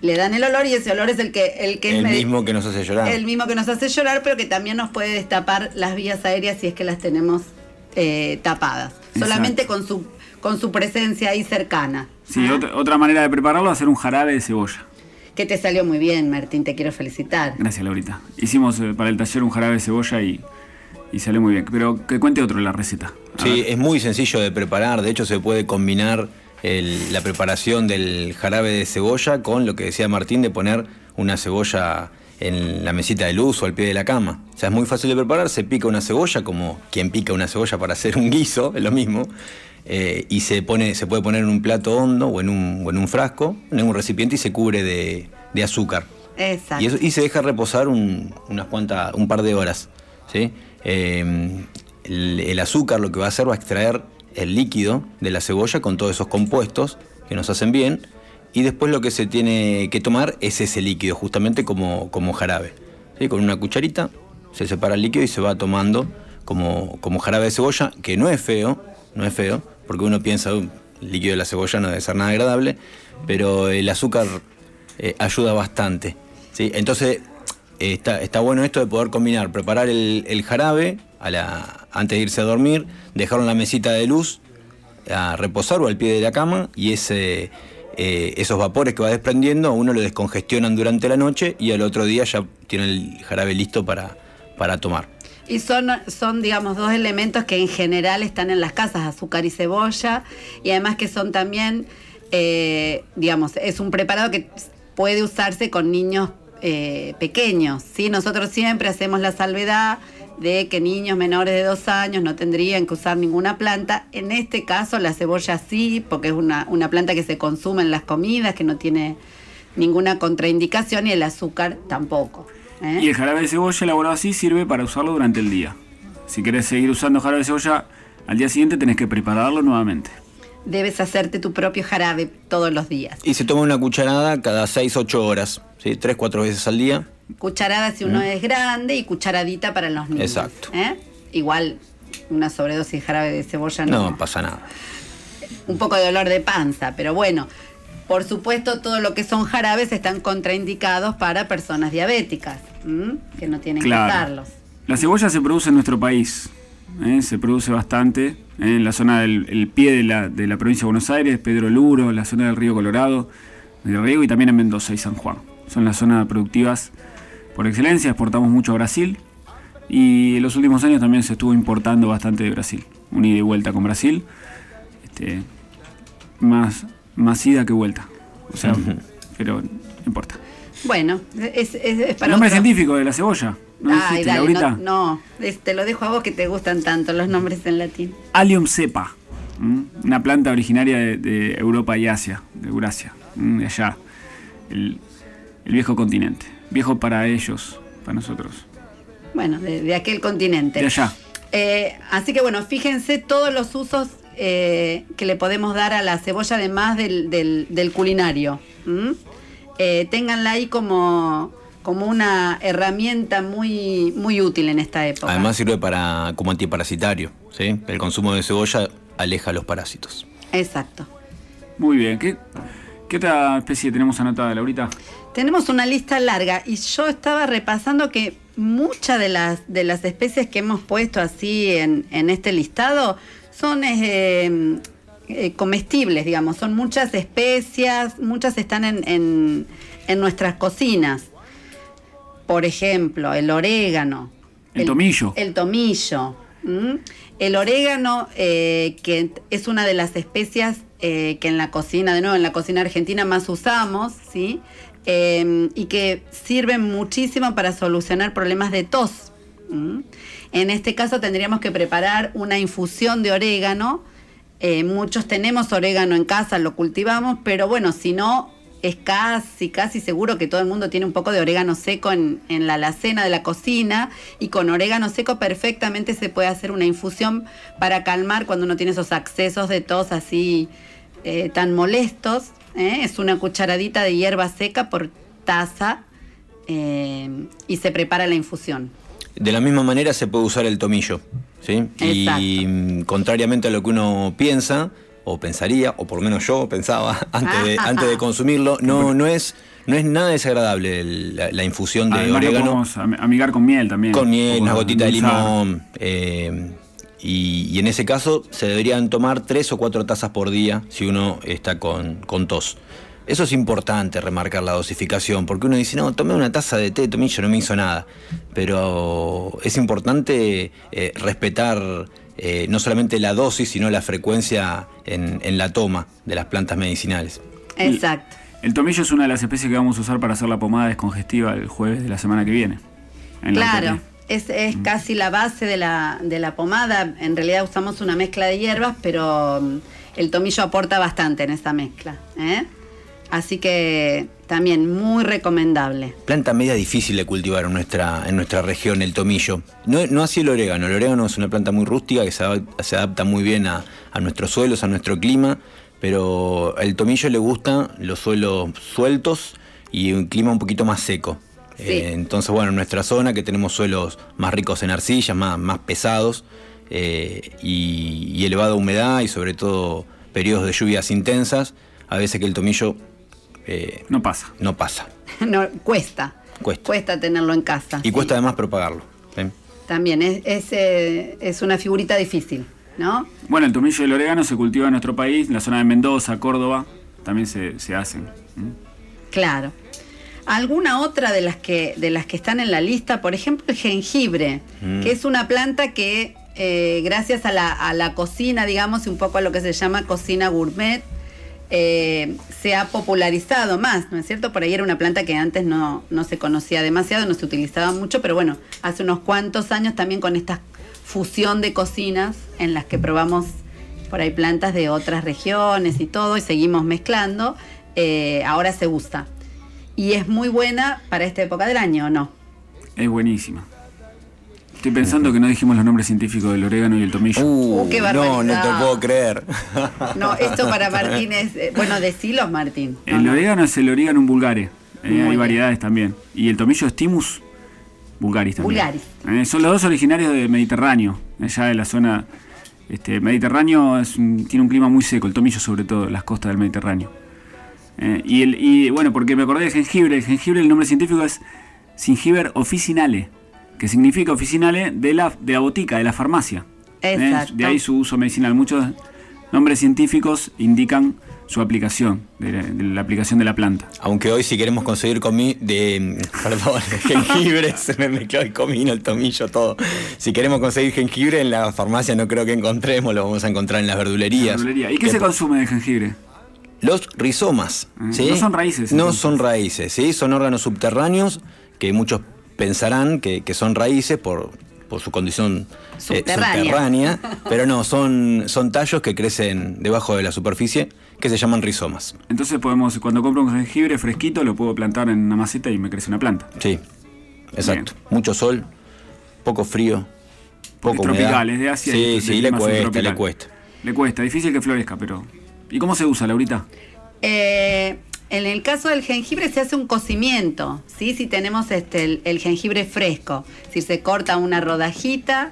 Le dan el olor y ese olor es el que, el que es El mismo que nos hace llorar. el mismo que nos hace llorar, pero que también nos puede destapar las vías aéreas si es que las tenemos eh, tapadas. Solamente con su, con su presencia ahí cercana. Sí, ¿Ah? otra, otra manera de prepararlo es hacer un jarabe de cebolla. Que te salió muy bien, Martín, te quiero felicitar. Gracias, Laurita. Hicimos eh, para el taller un jarabe de cebolla y, y salió muy bien. Pero que cuente otro la receta. A Sí, ver. es muy sencillo de preparar. De hecho, se puede combinar el- la preparación del jarabe de cebolla con lo que decía Martín de poner una cebolla en la mesita de luz o al pie de la cama. O sea, es muy fácil de preparar. Se pica una cebolla como quien pica una cebolla para hacer un guiso, es lo mismo. eh, y se, pone, se puede poner en un plato hondo o en un, o en un frasco, en un recipiente y se cubre de, de azúcar. Exacto. Y, eso- y se deja reposar un, unas cuantas, un par de horas. ¿sí? Eh, el, el azúcar lo que va a hacer va a extraer el líquido de la cebolla con todos esos compuestos que nos hacen bien. Y después lo que se tiene que tomar es ese líquido, justamente como, como jarabe. ¿sí? Con una cucharita se separa el líquido y se va tomando como, como jarabe de cebolla, que no es feo, no es feo, porque uno piensa, "Uh, el líquido de la cebolla no debe ser nada agradable, pero el azúcar eh, ayuda bastante. ¿sí? Entonces, eh, está, está bueno esto de poder combinar, preparar el jarabe a la, antes de irse a dormir, dejarlo en la mesita de luz a reposar o al pie de la cama y ese, eh, esos vapores que va desprendiendo uno lo descongestionan durante la noche y al otro día ya tiene el jarabe listo para, para tomar. Y son, son, digamos, dos elementos que en general están en las casas, azúcar y cebolla, y además que son también, eh, digamos, es un preparado que puede usarse con niños eh, pequeños, ¿sí? Nosotros siempre hacemos la salvedad de que niños menores de dos años no tendrían que usar ninguna planta. En este caso la cebolla sí, porque es una, una planta que se consume en las comidas, que no tiene ninguna contraindicación, y el azúcar tampoco. ¿eh? Y el jarabe de cebolla elaborado así sirve para usarlo durante el día. Si querés seguir usando jarabe de cebolla, al día siguiente tenés que prepararlo nuevamente. Debes hacerte tu propio jarabe todos los días. Y se toma una cucharada cada 6-8 horas, ¿sí? 3-4 veces al día. Cucharada si uno es grande y cucharadita para los niños. Exacto. ¿eh? Igual una sobredosis de jarabe de cebolla no. No pasa nada. Un poco de dolor de panza, pero bueno. Por supuesto, todo lo que son jarabes están contraindicados para personas diabéticas, ¿m? que no tienen que Claro. usarlos. La cebolla se produce en nuestro país. ¿eh? Se produce bastante ¿eh? en la zona del el pie de la, de la provincia de Buenos Aires, Pedro Luro, la zona del río Colorado, del Riego y también en Mendoza y San Juan. Son las zonas productivas por excelencia. Exportamos mucho a Brasil y en los últimos años también se estuvo importando bastante de Brasil. Un ida y vuelta con Brasil. Este, más, más ida que vuelta. O sea, pero no importa. Bueno, es, es- es El para nombre otro- científico de la cebolla. ¿No Ay, dijiste, dale, no, no, es- te lo dejo a vos que te gustan tanto los nombres en latín. Allium cepa, ¿m? una planta originaria de, de Europa y Asia, de Eurasia, de allá, el, el viejo continente. Viejo para ellos, para nosotros, Bueno, de, de aquel continente. de allá. Eh, así que bueno, fíjense todos los usos eh, que le podemos dar a la cebolla además del, del- del culinario. ¿m? Eh, ténganla ahí como, como una herramienta muy, muy útil en esta época. Además sirve para como antiparasitario. ¿sí? El consumo de cebolla aleja los parásitos. Exacto. Muy bien, ¿qué, qué otra especie tenemos anotada, Laurita? Tenemos una lista larga y yo estaba repasando que muchas de las, de las especies que hemos puesto así en, en este listado son eh, eh, comestibles, digamos, son muchas especias, muchas están en, en- en nuestras cocinas. Por ejemplo, el orégano. El tomillo. El tomillo. El orégano, eh, que es una de las especias eh, que en la cocina, de nuevo, en la cocina argentina más usamos, ¿sí? Eh, y que sirven muchísimo para solucionar problemas de tos. En este caso tendríamos que preparar una infusión de orégano Eh, muchos tenemos orégano en casa, lo cultivamos, pero bueno, si no, es casi, casi seguro que todo el mundo tiene un poco de orégano seco en, en la alacena de la cocina y con orégano seco perfectamente se puede hacer una infusión para calmar cuando uno tiene esos accesos de tos así eh, tan molestos. ¿Eh? Es una cucharadita de hierba seca por taza eh, y se prepara la infusión. De la misma manera se puede usar el tomillo, ¿sí? Y Exacto. mm, contrariamente a lo que uno piensa, o pensaría, o por lo menos yo pensaba antes de, antes de consumirlo, no, no, es, no es nada desagradable el- la, la infusión de Además orégano. amigar con miel también. Con miel, Un una gotita de limón. eh, y, y en ese caso se deberían tomar tres o cuatro tazas por día si uno está con, con tos. Eso es importante remarcar la dosificación, porque uno dice, no, tomé una taza de té de tomillo, no me hizo nada. Pero es importante eh, respetar eh, no solamente la dosis, sino la frecuencia en, en la toma de las plantas medicinales. Exacto. El tomillo es una de las especies que vamos a usar para hacer la pomada descongestiva el jueves de la semana que viene. en la Claro. Es, es casi la base de la, de la pomada. En realidad usamos una mezcla de hierbas, pero mm, el tomillo aporta bastante en esa mezcla. ¿eh? Así que también muy recomendable. Planta media difícil de cultivar en nuestra, en nuestra región, el tomillo. No, no así el orégano. El orégano es una planta muy rústica que se, adap- se adapta muy bien a, a nuestros suelos, a nuestro clima, pero el tomillo le gustan los suelos sueltos y un clima un poquito más seco. Sí. Eh, entonces, bueno, en nuestra zona que tenemos suelos más ricos en arcillas, más, más pesados eh, y, y elevada humedad y sobre todo periodos de lluvias intensas, a veces que el tomillo eh, No pasa. no pasa. No, cuesta. Cuesta. tenerlo en casa. Y sí. cuesta además propagarlo. ¿sí? También es, es, es una figurita difícil, ¿no? Bueno, el tomillo y el orégano se cultiva en nuestro país, en la zona de Mendoza, Córdoba, también se, se hacen. Claro. ¿Alguna otra de las que de las que están en la lista? Por ejemplo, el jengibre, Mm. que es una planta que eh, gracias a la, a la cocina, digamos, y un poco a lo que se llama cocina gourmet, eh, se ha popularizado más, ¿no es cierto? Por ahí era una planta que antes no, no se conocía demasiado, no se utilizaba mucho, pero bueno, hace unos cuantos años también con esta fusión de cocinas en las que probamos por ahí plantas de otras regiones y todo, y seguimos mezclando, eh, ahora se usa. Y es muy buena para esta época del año, ¿o no? Es buenísima. Estoy pensando que no dijimos los nombres científicos del orégano y el tomillo. Uh, qué no, no te puedo creer. No, esto para Martín es... eh, bueno, decilos, Martín. No, el no. orégano es el Origanum vulgare. Eh, hay bien. variedades también. Y el tomillo es Timus vulgaris también. Vulgaris. Eh, son los dos originarios del Mediterráneo. Allá de la zona este, Mediterráneo es un- tiene un clima muy seco, el tomillo sobre todo, las costas del Mediterráneo. Eh, y, el, y bueno, porque me acordé del jengibre. El jengibre, el nombre científico es Gingiber officinale, que significa officinale de la, de la botica, de la farmacia. Eh, Exacto. De ahí su uso medicinal. Muchos nombres científicos indican su aplicación, de la, de la aplicación de la planta. Aunque hoy si queremos conseguir comi de perdón, jengibre, se me mezcló el comino, el tomillo, todo. Si queremos conseguir jengibre en la farmacia no creo que encontremos, lo vamos a encontrar en las verdulerías. Verdulería. ¿Y qué se consume de jengibre? Los rizomas, ¿sí? no son raíces, No entonces. son raíces, ¿sí? Son órganos subterráneos que muchos pensarán que, que son raíces por, por su condición eh, Subterránea. pero no, son, son tallos que crecen debajo de la superficie que se llaman rizomas. Entonces podemos, cuando compro un jengibre fresquito, lo puedo plantar en una maceta y me crece una planta. Sí, exacto. Mucho sol, poco frío, poco es tropical, humedad. es de Asia. y Sí, el sí, cuesta, le cuesta. Le cuesta, difícil que florezca, pero... ¿Y cómo se usa, Laurita? Eh, en el caso del jengibre se hace un cocimiento, ¿sí? Si tenemos este, el, el jengibre fresco, si se corta una rodajita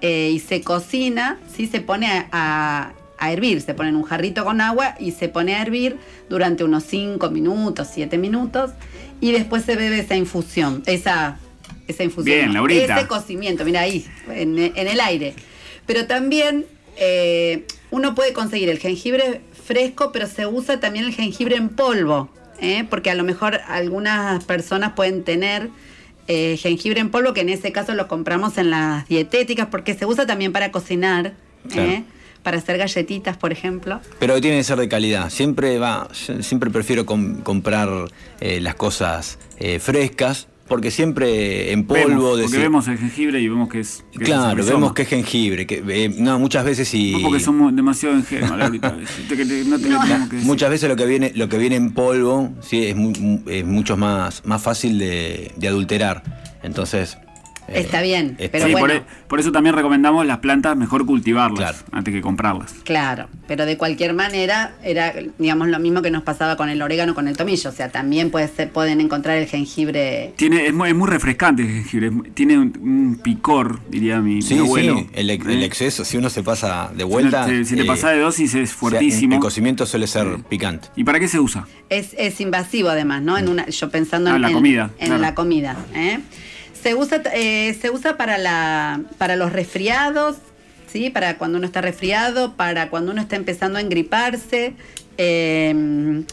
eh, y se cocina, ¿sí? Se pone a, a- a hervir, se pone en un jarrito con agua y se pone a hervir durante unos 5 minutos, 7 minutos y después se bebe esa infusión, esa, esa infusión. Bien, Laurita. Ese cocimiento, mira ahí, en, en el aire. Pero también eh, uno puede conseguir el jengibre fresco, pero se usa también el jengibre en polvo, ¿eh? porque a lo mejor algunas personas pueden tener eh, jengibre en polvo, que en ese caso lo compramos en las dietéticas, porque se usa también para cocinar, Claro. ¿eh? para hacer galletitas, por ejemplo. Pero tiene que ser de calidad. Siempre va, siempre prefiero com- comprar eh, las cosas eh, frescas, porque siempre en Vemos, polvo... porque decir- vemos el jengibre y vemos que es. que Claro, vemos que es jengibre. Que, eh, no, muchas veces y... No porque somos demasiado ingenuos, Laurita. Te- no que decir. Muchas veces lo que viene, lo que viene en polvo, sí, es, mu- es mucho más, más fácil de, de adulterar. Entonces. Eh, Está bien, está- pero Sí, bueno. e- por eso también recomendamos las plantas mejor cultivarlas Claro. antes que comprarlas. Claro, pero de cualquier manera era, digamos, lo mismo que nos pasaba con el orégano, con el tomillo. O sea, también puede ser, pueden encontrar el jengibre. Tiene, es, muy, es muy refrescante el jengibre, es tiene un, un picor, diría mi, mi Sí, abuelo. sí, el, ¿Eh? exceso, si uno se pasa de Si vuelta. te- Si te, eh, pasa de dosis es o sea, fuertísimo. el cocimiento suele ser picante. ¿Y para qué se usa? Es, es invasivo además, ¿no? En una, yo pensando Ah, en la en- comida, En claro. la comida. ¿eh? Se usa, eh, se usa para la, para los resfriados, ¿sí? Para cuando uno está resfriado, para cuando uno está empezando a engriparse. eh,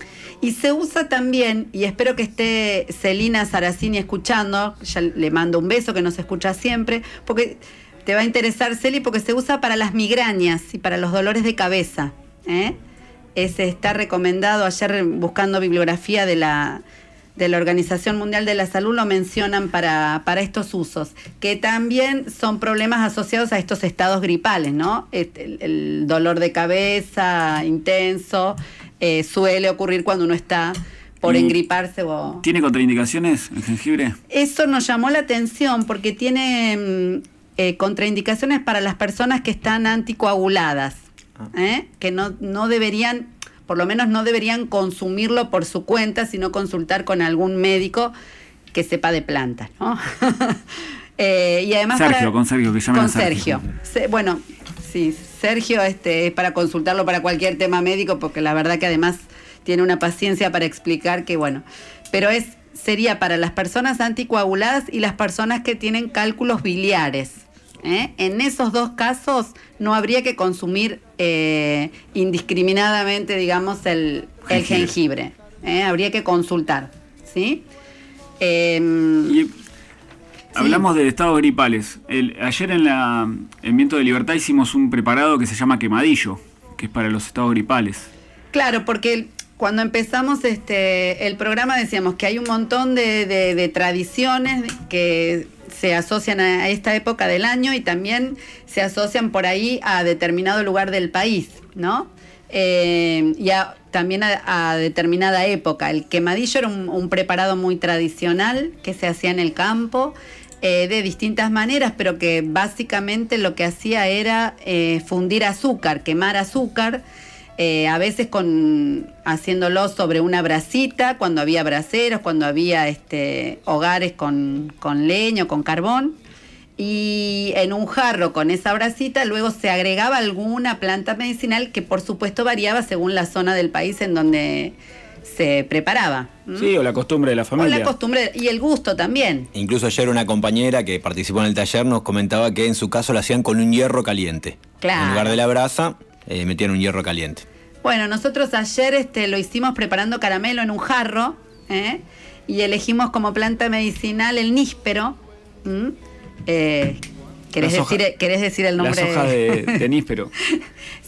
y se usa también, y espero que esté Celina Saracini escuchando, ya le mando un beso que nos escucha siempre, porque te va a interesar, Celi, porque se usa para las migrañas y para los dolores de cabeza. ¿eh? Ese está recomendado, ayer buscando bibliografía de la, de la Organización Mundial de la Salud lo mencionan para, para estos usos, que también son problemas asociados a estos estados gripales, ¿no? El, el dolor de cabeza intenso eh, suele ocurrir cuando uno está por Y- engriparse o... ¿Tiene contraindicaciones el jengibre? Eso nos llamó la atención porque tiene mm, eh, contraindicaciones para las personas que están anticoaguladas, ¿eh? que no, no deberían, por lo menos no deberían consumirlo por su cuenta, sino consultar con algún médico que sepa de plantas, ¿no? Eh, y además Sergio, para- con Sergio, que llamen con a Sergio. Sergio. Se- bueno, sí, Sergio este, es para consultarlo para cualquier tema médico, porque la verdad que además tiene una paciencia para explicar que, bueno, pero es sería para las personas anticoaguladas y las personas que tienen cálculos biliares. ¿Eh? En esos dos casos no habría que consumir eh, indiscriminadamente, digamos, el, el Jengibre. ¿eh? Habría que consultar, ¿sí? Em, Y hablamos de estados gripales. El- ayer en la en Viento de Libertad hicimos un preparado que se llama quemadillo, que es para los estados gripales. Claro, porque el- cuando empezamos este el programa decíamos que hay un montón de, de- de tradiciones que se asocian a esta época del año y también se asocian por ahí a determinado lugar del país, ¿no? Eh, y también a, determinada época. El quemadillo era un, un preparado muy tradicional que se hacía en el campo eh, de distintas maneras, pero que básicamente lo que hacía era eh, fundir azúcar, quemar azúcar, eh, a veces con haciéndolo sobre una brasita, cuando había braseros, cuando había este, hogares con, con leño, con carbón. Y en un jarro con esa brasita luego se agregaba alguna planta medicinal que por supuesto variaba según la zona del país en donde se preparaba. Sí, o la costumbre de la O familia. la costumbre y el gusto también. Incluso ayer una compañera que participó en el taller nos comentaba que en su caso lo hacían con un hierro caliente. Claro. En lugar de la brasa, eh, metían un hierro caliente. Bueno, nosotros ayer este, lo hicimos preparando caramelo en un jarro ¿eh? y elegimos como planta medicinal el níspero. ¿m? Eh, ¿querés, decir, ¿Querés decir el nombre? Las hojas de, de níspero.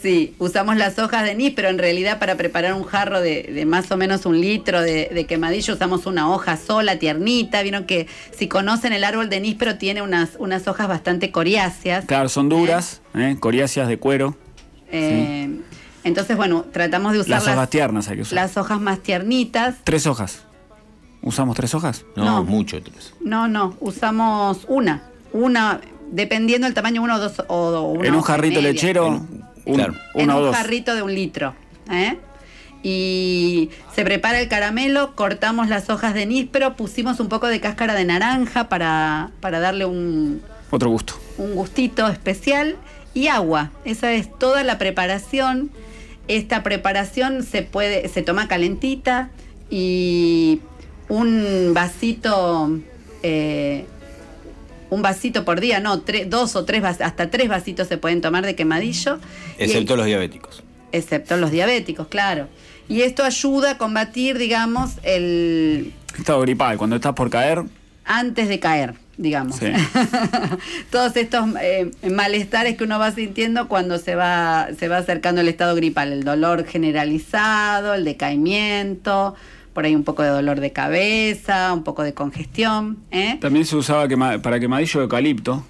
Sí, usamos las hojas de níspero. En realidad, para preparar un jarro de, de más o menos un litro de, de quemadillo, usamos una hoja sola, tiernita. Vieron que si conocen el árbol de níspero, tiene unas, unas hojas bastante coriáceas. Claro, son duras, ¿eh? coriáceas de cuero. Eh, Entonces, bueno, tratamos de usar Las hojas tiernas hay que usar. las hojas más tiernitas. Tres hojas. ¿Usamos tres hojas? No, No. mucho. No, no, usamos una. Una, dependiendo del tamaño, uno o dos o una en un jarrito media. lechero, En- un- claro. en o un dos. jarrito de un litro. ¿eh? Y se prepara el caramelo, cortamos las hojas de níspero, pusimos un poco de cáscara de naranja para, para darle un, Otro gusto. un gustito especial y agua. Esa es toda la preparación. Esta preparación se puede, se toma calentita y un vasito, eh, un vasito por día, no, tre- dos o tres, vas- hasta tres vasitos se pueden tomar de quemadillo. Y- Excepto los diabéticos. excepto los diabéticos, claro. Y esto ayuda a combatir, digamos, el Estado gripal, cuando estás por caer, antes de caer, digamos. Sí. Todos estos eh, malestares que uno va sintiendo cuando se va, se va acercando el estado gripal, el dolor generalizado, el decaimiento, por ahí un poco de dolor de cabeza, un poco de congestión. ¿eh? También se usaba quema- para quemadillo de eucalipto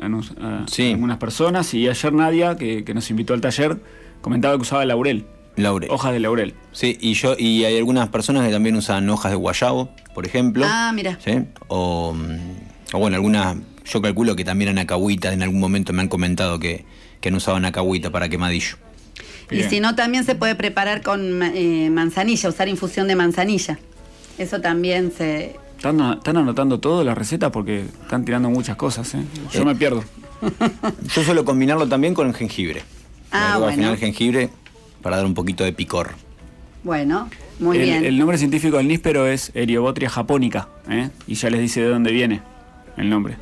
a, a Sí. algunas personas. Y ayer Nadia, que, que nos invitó al taller, comentaba que usaba laurel, Laurel. hojas de laurel. Sí, y yo y hay algunas personas que también usan hojas de guayabo, por ejemplo. Ah, mira. ¿Sí? O, mm, o bueno, algunas, yo calculo que también anacahuita, en algún momento me han comentado que, que han usado anacahuita para quemadillo. Y si no, también se puede preparar con eh, manzanilla, usar infusión de manzanilla. Eso también se... ¿Están, están anotando todo la receta porque están tirando muchas cosas. ¿eh? Yo Eh. me pierdo. Yo suelo combinarlo también con el jengibre. Ah, bueno. Al final el jengibre para dar un poquito de picor. Bueno, muy el, bien. el nombre científico del níspero es Eriobotria japonica. ¿eh? Y ya les dice de dónde viene el nombre.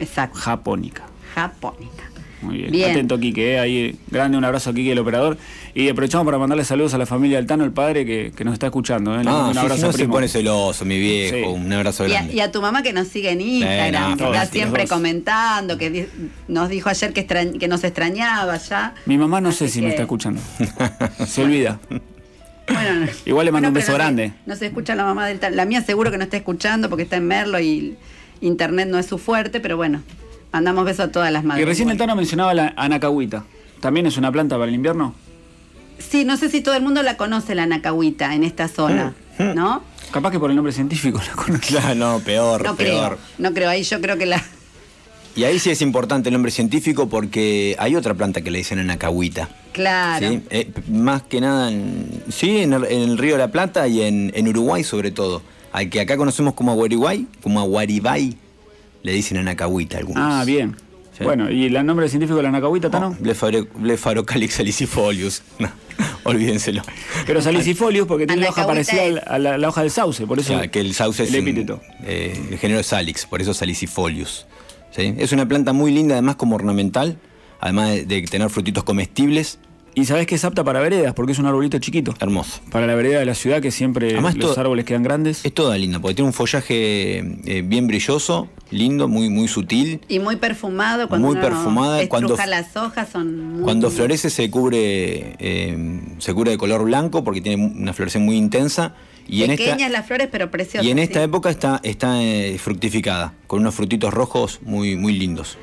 Exacto. Japonica. Japónica. Muy bien. Bien. Atento, Quique. ¿eh? Ahí, grande un abrazo a Quique, el operador. Y aprovechamos para mandarle saludos a la familia del Tano, el padre, que, que nos está escuchando. ¿eh? Le mando Ah, un sí, abrazo, si no se primo. pone celoso, mi viejo. Sí. Un abrazo Y a, grande. y a tu mamá que nos sigue en Instagram, no, que está siempre comentando, que di- nos dijo ayer que, extrañ- que nos extrañaba ya. Mi mamá no sé si me está escuchando. Se olvida. Bueno, Igual le mando un beso no se- grande. No se escucha la mamá del tal. La mía seguro que no está escuchando porque está en Merlo y internet no es su fuerte, pero bueno, mandamos besos a todas las madres. Y recién el. Tano mencionaba la anacahuita. ¿También es una planta para el invierno? Sí, no sé si todo el mundo la conoce, la anacahuita, en esta zona, Mm, ¿no? Capaz que por el nombre científico la conozco. Claro, no, peor, No peor. creo, no creo. Ahí yo creo que la... Y ahí sí es importante el nombre científico porque hay otra planta que le dicen anacahuita. Claro. ¿sí? Eh, más que nada, en, sí, en el, en el Río de la Plata y en, en Uruguay sobre todo. Al que acá conocemos como Aguaribay, como Aguaribay, le dicen anacahuita algunos. Ah, bien. Sí. Bueno, ¿y el nombre científico de la anacahuita, Tano? Blefaro- Blefarocalix salicifolius. No, olvídenselo. Pero salicifolius porque tiene la hoja parecida es- a la, a la hoja del sauce, por eso O sea, que el sauce es un- epíteto. eh, el género es salix, por eso salicifolius. ¿sí? Es una planta muy linda, además como ornamental, además de, de tener frutitos comestibles, Y sabés que es apta para veredas porque es un arbolito chiquito. hermoso. Para la vereda de la ciudad que siempre Además, los todo- árboles quedan grandes. Es toda linda, porque tiene un follaje eh, bien brilloso, lindo, muy, muy sutil. Y muy perfumado. Cuando Muy perfumada, cuando- las hojas son muy... Cuando florece se cubre, eh, se cubre de color blanco porque tiene una floración muy intensa. Y en Pequeñas esta, las flores, pero preciosas. y en esta sí. época está, está eh, fructificada, con unos frutitos rojos muy, muy lindos.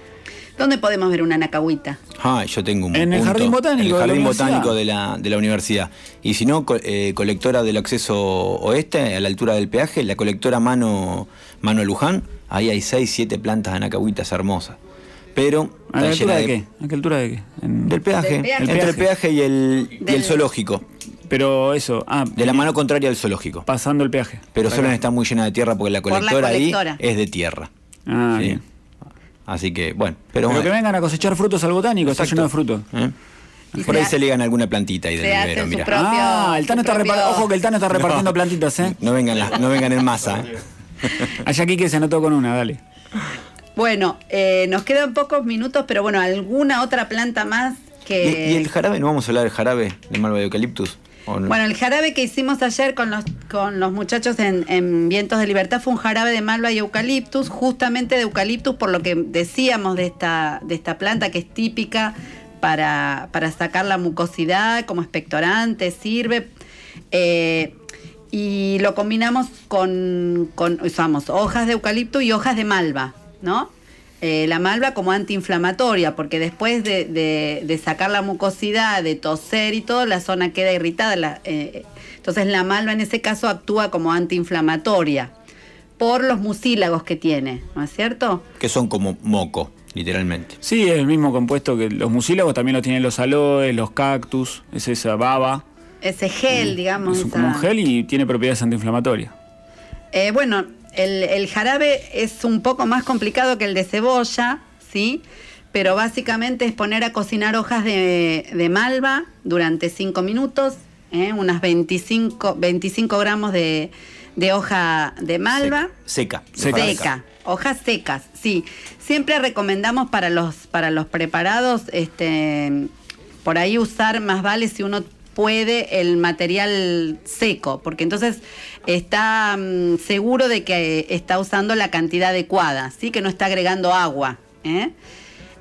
¿Dónde podemos ver una anacahuita? Ah, yo tengo un En el jardín botánico En de el la jardín universidad. botánico de la, de la universidad. Y si no, co- eh, colectora del acceso oeste, a la altura del peaje, la colectora Mano, Mano Luján, ahí hay 6, 7 plantas de anacahuitas hermosas. Pero ¿A la está altura llena de qué? ¿A qué altura de qué? En- Del peaje, Del peaje. entre el peaje y el, y el zoológico. Pero eso, ah, De la mano contraria al zoológico. pasando el peaje. Pero Acá. suelen estar muy llenas de tierra porque la Por la colectora, colectora. ahí es de tierra. Ah, Sí. bien. Así que, bueno. Pero Pero, bueno. que vengan a cosechar frutos al botánico, está Exacto. lleno de frutos. ¿Eh? Y Por se ahí ha- se ligan alguna plantita ahí del vivero, su mira. propio- ah, el Tano está propio-. Ojo que el Tano está repartiendo No. plantitas, ¿eh? No vengan, la- no vengan en masa. Allá aquí que se anotó con una, dale. Bueno, eh, nos quedan pocos minutos, pero bueno, alguna otra planta más que... ¿Y, y el jarabe? ¿No vamos a hablar del jarabe de malva de eucaliptus? Bueno, el jarabe que hicimos ayer con los, con los muchachos en, en Vientos de Libertad fue un jarabe de malva y eucaliptus, justamente de eucaliptus por lo que decíamos de esta, de esta planta que es típica para, para sacar la mucosidad como expectorante, sirve. Eh, y lo combinamos con, con, usamos hojas de eucalipto y hojas de malva, ¿no? Eh, la malva como antiinflamatoria, porque después de, de- de sacar la mucosidad, de toser y todo, la zona queda irritada. la- eh, entonces la malva en ese caso actúa como antiinflamatoria por los mucílagos que tiene, ¿no es cierto? Que son como moco, literalmente. Sí, es el mismo compuesto que los mucílagos, también lo tienen los aloes, los cactus, es esa baba. Ese gel, digamos. Es esa- como un gel y tiene propiedades antiinflamatorias. Eh, bueno, el, el jarabe es un poco más complicado que el de cebolla, ¿sí? Pero básicamente es poner a cocinar hojas de, de malva durante 5 minutos, ¿eh? unas 25, 25 gramos de, de hoja de malva. Seca. Seca. Seca. Hojas secas, sí. Siempre recomendamos para los, para los preparados, este, por ahí usar más vale si uno puede el material seco, porque entonces está mm, seguro de que eh, está usando la cantidad adecuada, ¿sí? que no está agregando agua. ¿eh?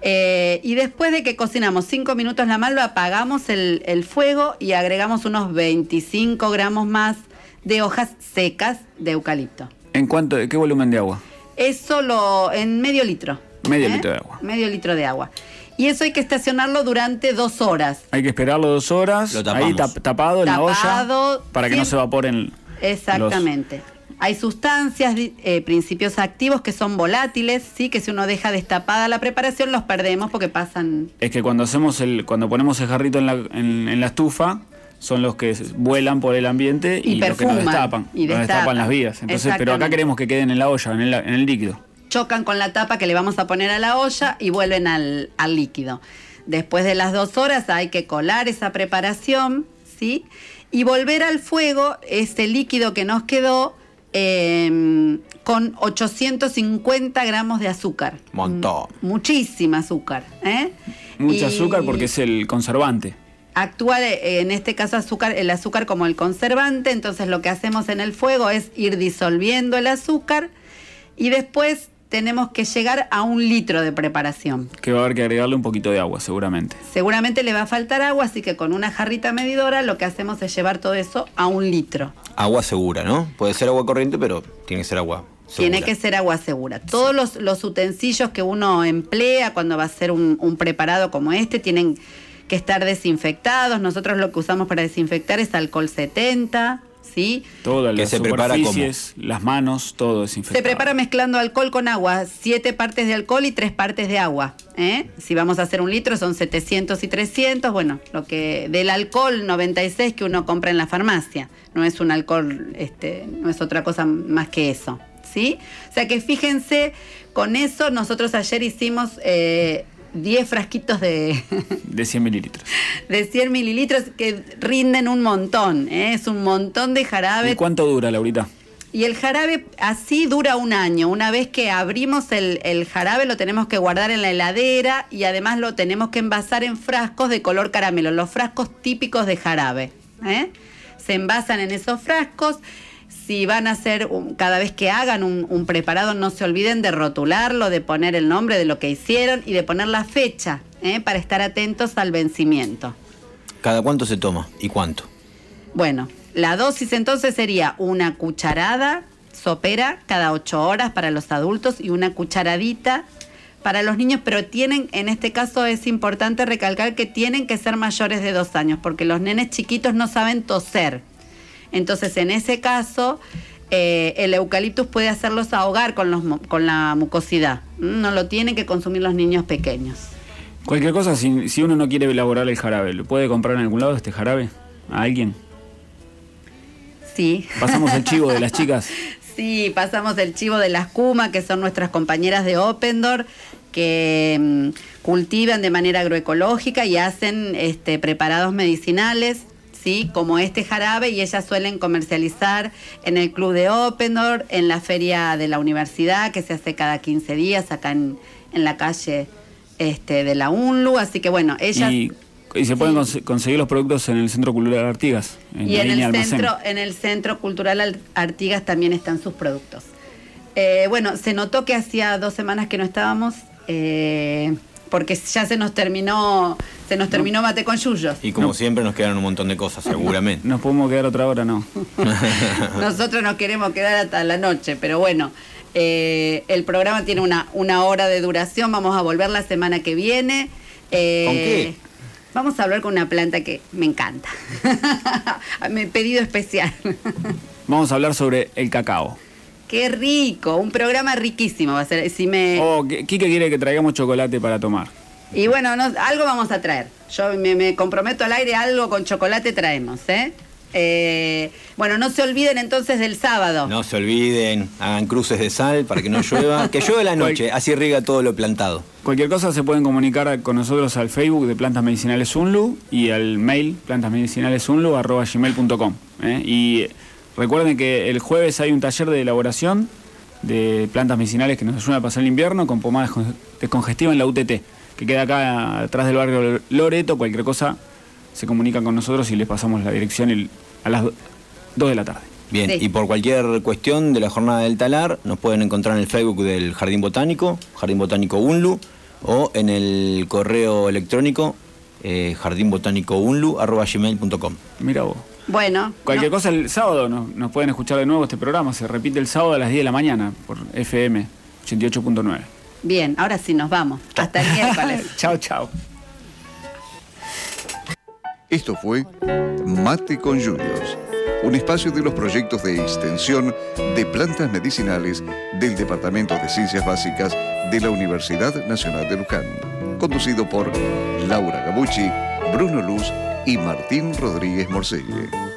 Eh, y después de que cocinamos 5 minutos la malva, apagamos el, el fuego y agregamos unos 25 gramos más de hojas secas de eucalipto. ¿En cuánto, qué volumen de agua? Es solo en medio litro. Medio litro de agua. Medio litro de agua. Y eso hay que estacionarlo durante dos horas. Hay que esperarlo dos horas, Lo ahí tap- tapado en la olla, para que no se evaporen. Exactamente. Hay sustancias, eh, principios activos que son volátiles, sí, que si uno deja destapada la preparación los perdemos porque pasan. Es que cuando hacemos el, cuando ponemos el jarrito en la, en, en la estufa, son los que vuelan por el ambiente Y y, los que nos destapan. y nos destapan. las vías. Entonces, pero acá queremos que queden en la olla, en el, en el líquido. Chocan con la tapa que le vamos a poner a la olla y vuelven al, al líquido. Después de las dos horas hay que colar esa preparación, ¿sí? Y volver al fuego ese líquido que nos quedó eh, con 850 gramos de azúcar. Montón. Muchísima azúcar. ¿eh? Mucho Y azúcar porque es el conservante. Actúa eh, en este caso azúcar, el azúcar como el conservante, entonces lo que hacemos en el fuego es ir disolviendo el azúcar y después tenemos que llegar a un litro de preparación. Que va a haber que agregarle un poquito de agua, seguramente. Seguramente le va a faltar agua, así que con una jarrita medidora lo que hacemos es llevar todo eso a un litro. Agua segura, ¿no? Puede ser agua corriente, pero tiene que ser agua segura. Tiene que ser agua segura. Todos los, los utensilios que uno emplea cuando va a hacer un, un preparado como este tienen que estar desinfectados. Nosotros lo que usamos para desinfectar es alcohol 70, ¿sí? Todas Que las se prepara superficies, las manos, todo desinfectado. Se prepara mezclando alcohol con agua, siete partes de alcohol y tres partes de agua. ¿eh? Si vamos a hacer un litro son 700 y 300, bueno, lo que del alcohol 96 que uno compra en la farmacia, no es un alcohol, este, no es otra cosa más que eso, ¿sí? O sea que fíjense, con eso nosotros ayer hicimos eh, 10 frasquitos de, De 100 mililitros. de 100 mililitros que rinden un montón, ¿eh? es un montón de jarabe. ¿Y cuánto dura, Laurita? Y el jarabe así dura un año. Una vez que abrimos el, el jarabe lo tenemos que guardar en la heladera y además lo tenemos que envasar en frascos de color caramelo, los frascos típicos de jarabe. ¿eh? Se envasan en esos frascos. Si van a hacer, un- cada vez que hagan un, un preparado, no se olviden de rotularlo, de poner el nombre de lo que hicieron y de poner la fecha ¿eh? para estar atentos al vencimiento. ¿Cada cuánto se toma y cuánto? Bueno, la dosis entonces sería una cucharada sopera cada ocho horas para los adultos y una cucharadita para los niños, pero tienen, en este caso es importante recalcar que tienen que ser mayores de dos años, porque los nenes chiquitos no saben toser. Entonces, en ese caso, eh, el eucaliptus puede hacerlos ahogar con, los, con la mucosidad. No lo tienen que consumir los niños pequeños. Cualquier cosa, si, si uno no quiere elaborar el jarabe, ¿lo puede comprar en algún lado este jarabe? ¿A alguien? Sí. Pasamos el chivo de las chicas. Sí, pasamos el chivo de las Kuma, que son nuestras compañeras de Opendor, que mm, cultivan de manera agroecológica y hacen este, preparados medicinales, ¿sí? como este jarabe, y ellas suelen comercializar en el club de Opendor, en la feria de la universidad, que se hace cada 15 días acá en, en la calle este, de la UNLU. Así que bueno, ellas... Y, y se pueden conse- conseguir los productos en el Centro Cultural Artigas. En y la en línea el, almacén. centro, en el Centro Cultural Al- Artigas también están sus productos. Eh, bueno, se notó que hacía dos semanas que no estábamos, eh, porque ya se nos terminó, se nos terminó mate con yuyos. Y como siempre nos quedan un montón de cosas, seguramente. Nos podemos quedar otra hora, no. Nosotros nos queremos quedar hasta la noche, pero bueno, eh, el programa tiene una, una hora de duración, vamos a volver la semana que viene. Eh, ¿Con qué? Vamos a hablar con una planta que me encanta. Mi pedido especial. Vamos a hablar sobre el cacao. Qué rico, un programa riquísimo va a ser. Si me... Oh, Quique quiere que traigamos chocolate para tomar. Y bueno, no- algo vamos a traer. Yo me, me comprometo al aire, algo con chocolate traemos, ¿eh? Eh, Bueno, no se olviden entonces del sábado. No se olviden, hagan cruces de sal para que no llueva. Que llueve la noche, así riega todo lo plantado. Cualquier cosa se pueden comunicar con nosotros al Facebook de Plantas Medicinales Unlu y al mail plantasmedicinalensunlu.gmail.com ¿eh? Y recuerden que el jueves hay un taller de elaboración de plantas medicinales que nos ayudan a pasar el invierno con pomada descon- descongestiva en la UTT, que queda acá atrás del barrio Loreto. Cualquier cosa se comunican con nosotros y les pasamos la dirección el- a las 2 de la tarde. Bien, Sí. y por cualquier cuestión de la jornada del talar, nos pueden encontrar en el Facebook del Jardín Botánico, Jardín Botánico UNLU, o en el correo electrónico eh. Mira vos. Bueno. Cualquier no- cosa el sábado nos, nos pueden escuchar de nuevo este programa. Se repite el sábado a las 10 de la mañana por FM 88.9. Bien, ahora sí nos vamos. Hasta el miércoles. chao, chao. Esto fue Mate con Yuyos, un espacio de los proyectos de extensión de plantas medicinales del Departamento de Ciencias Básicas de la Universidad Nacional de Luján, conducido por Laura Gabucci, Bruno Luz y Martín Rodríguez Morcelle.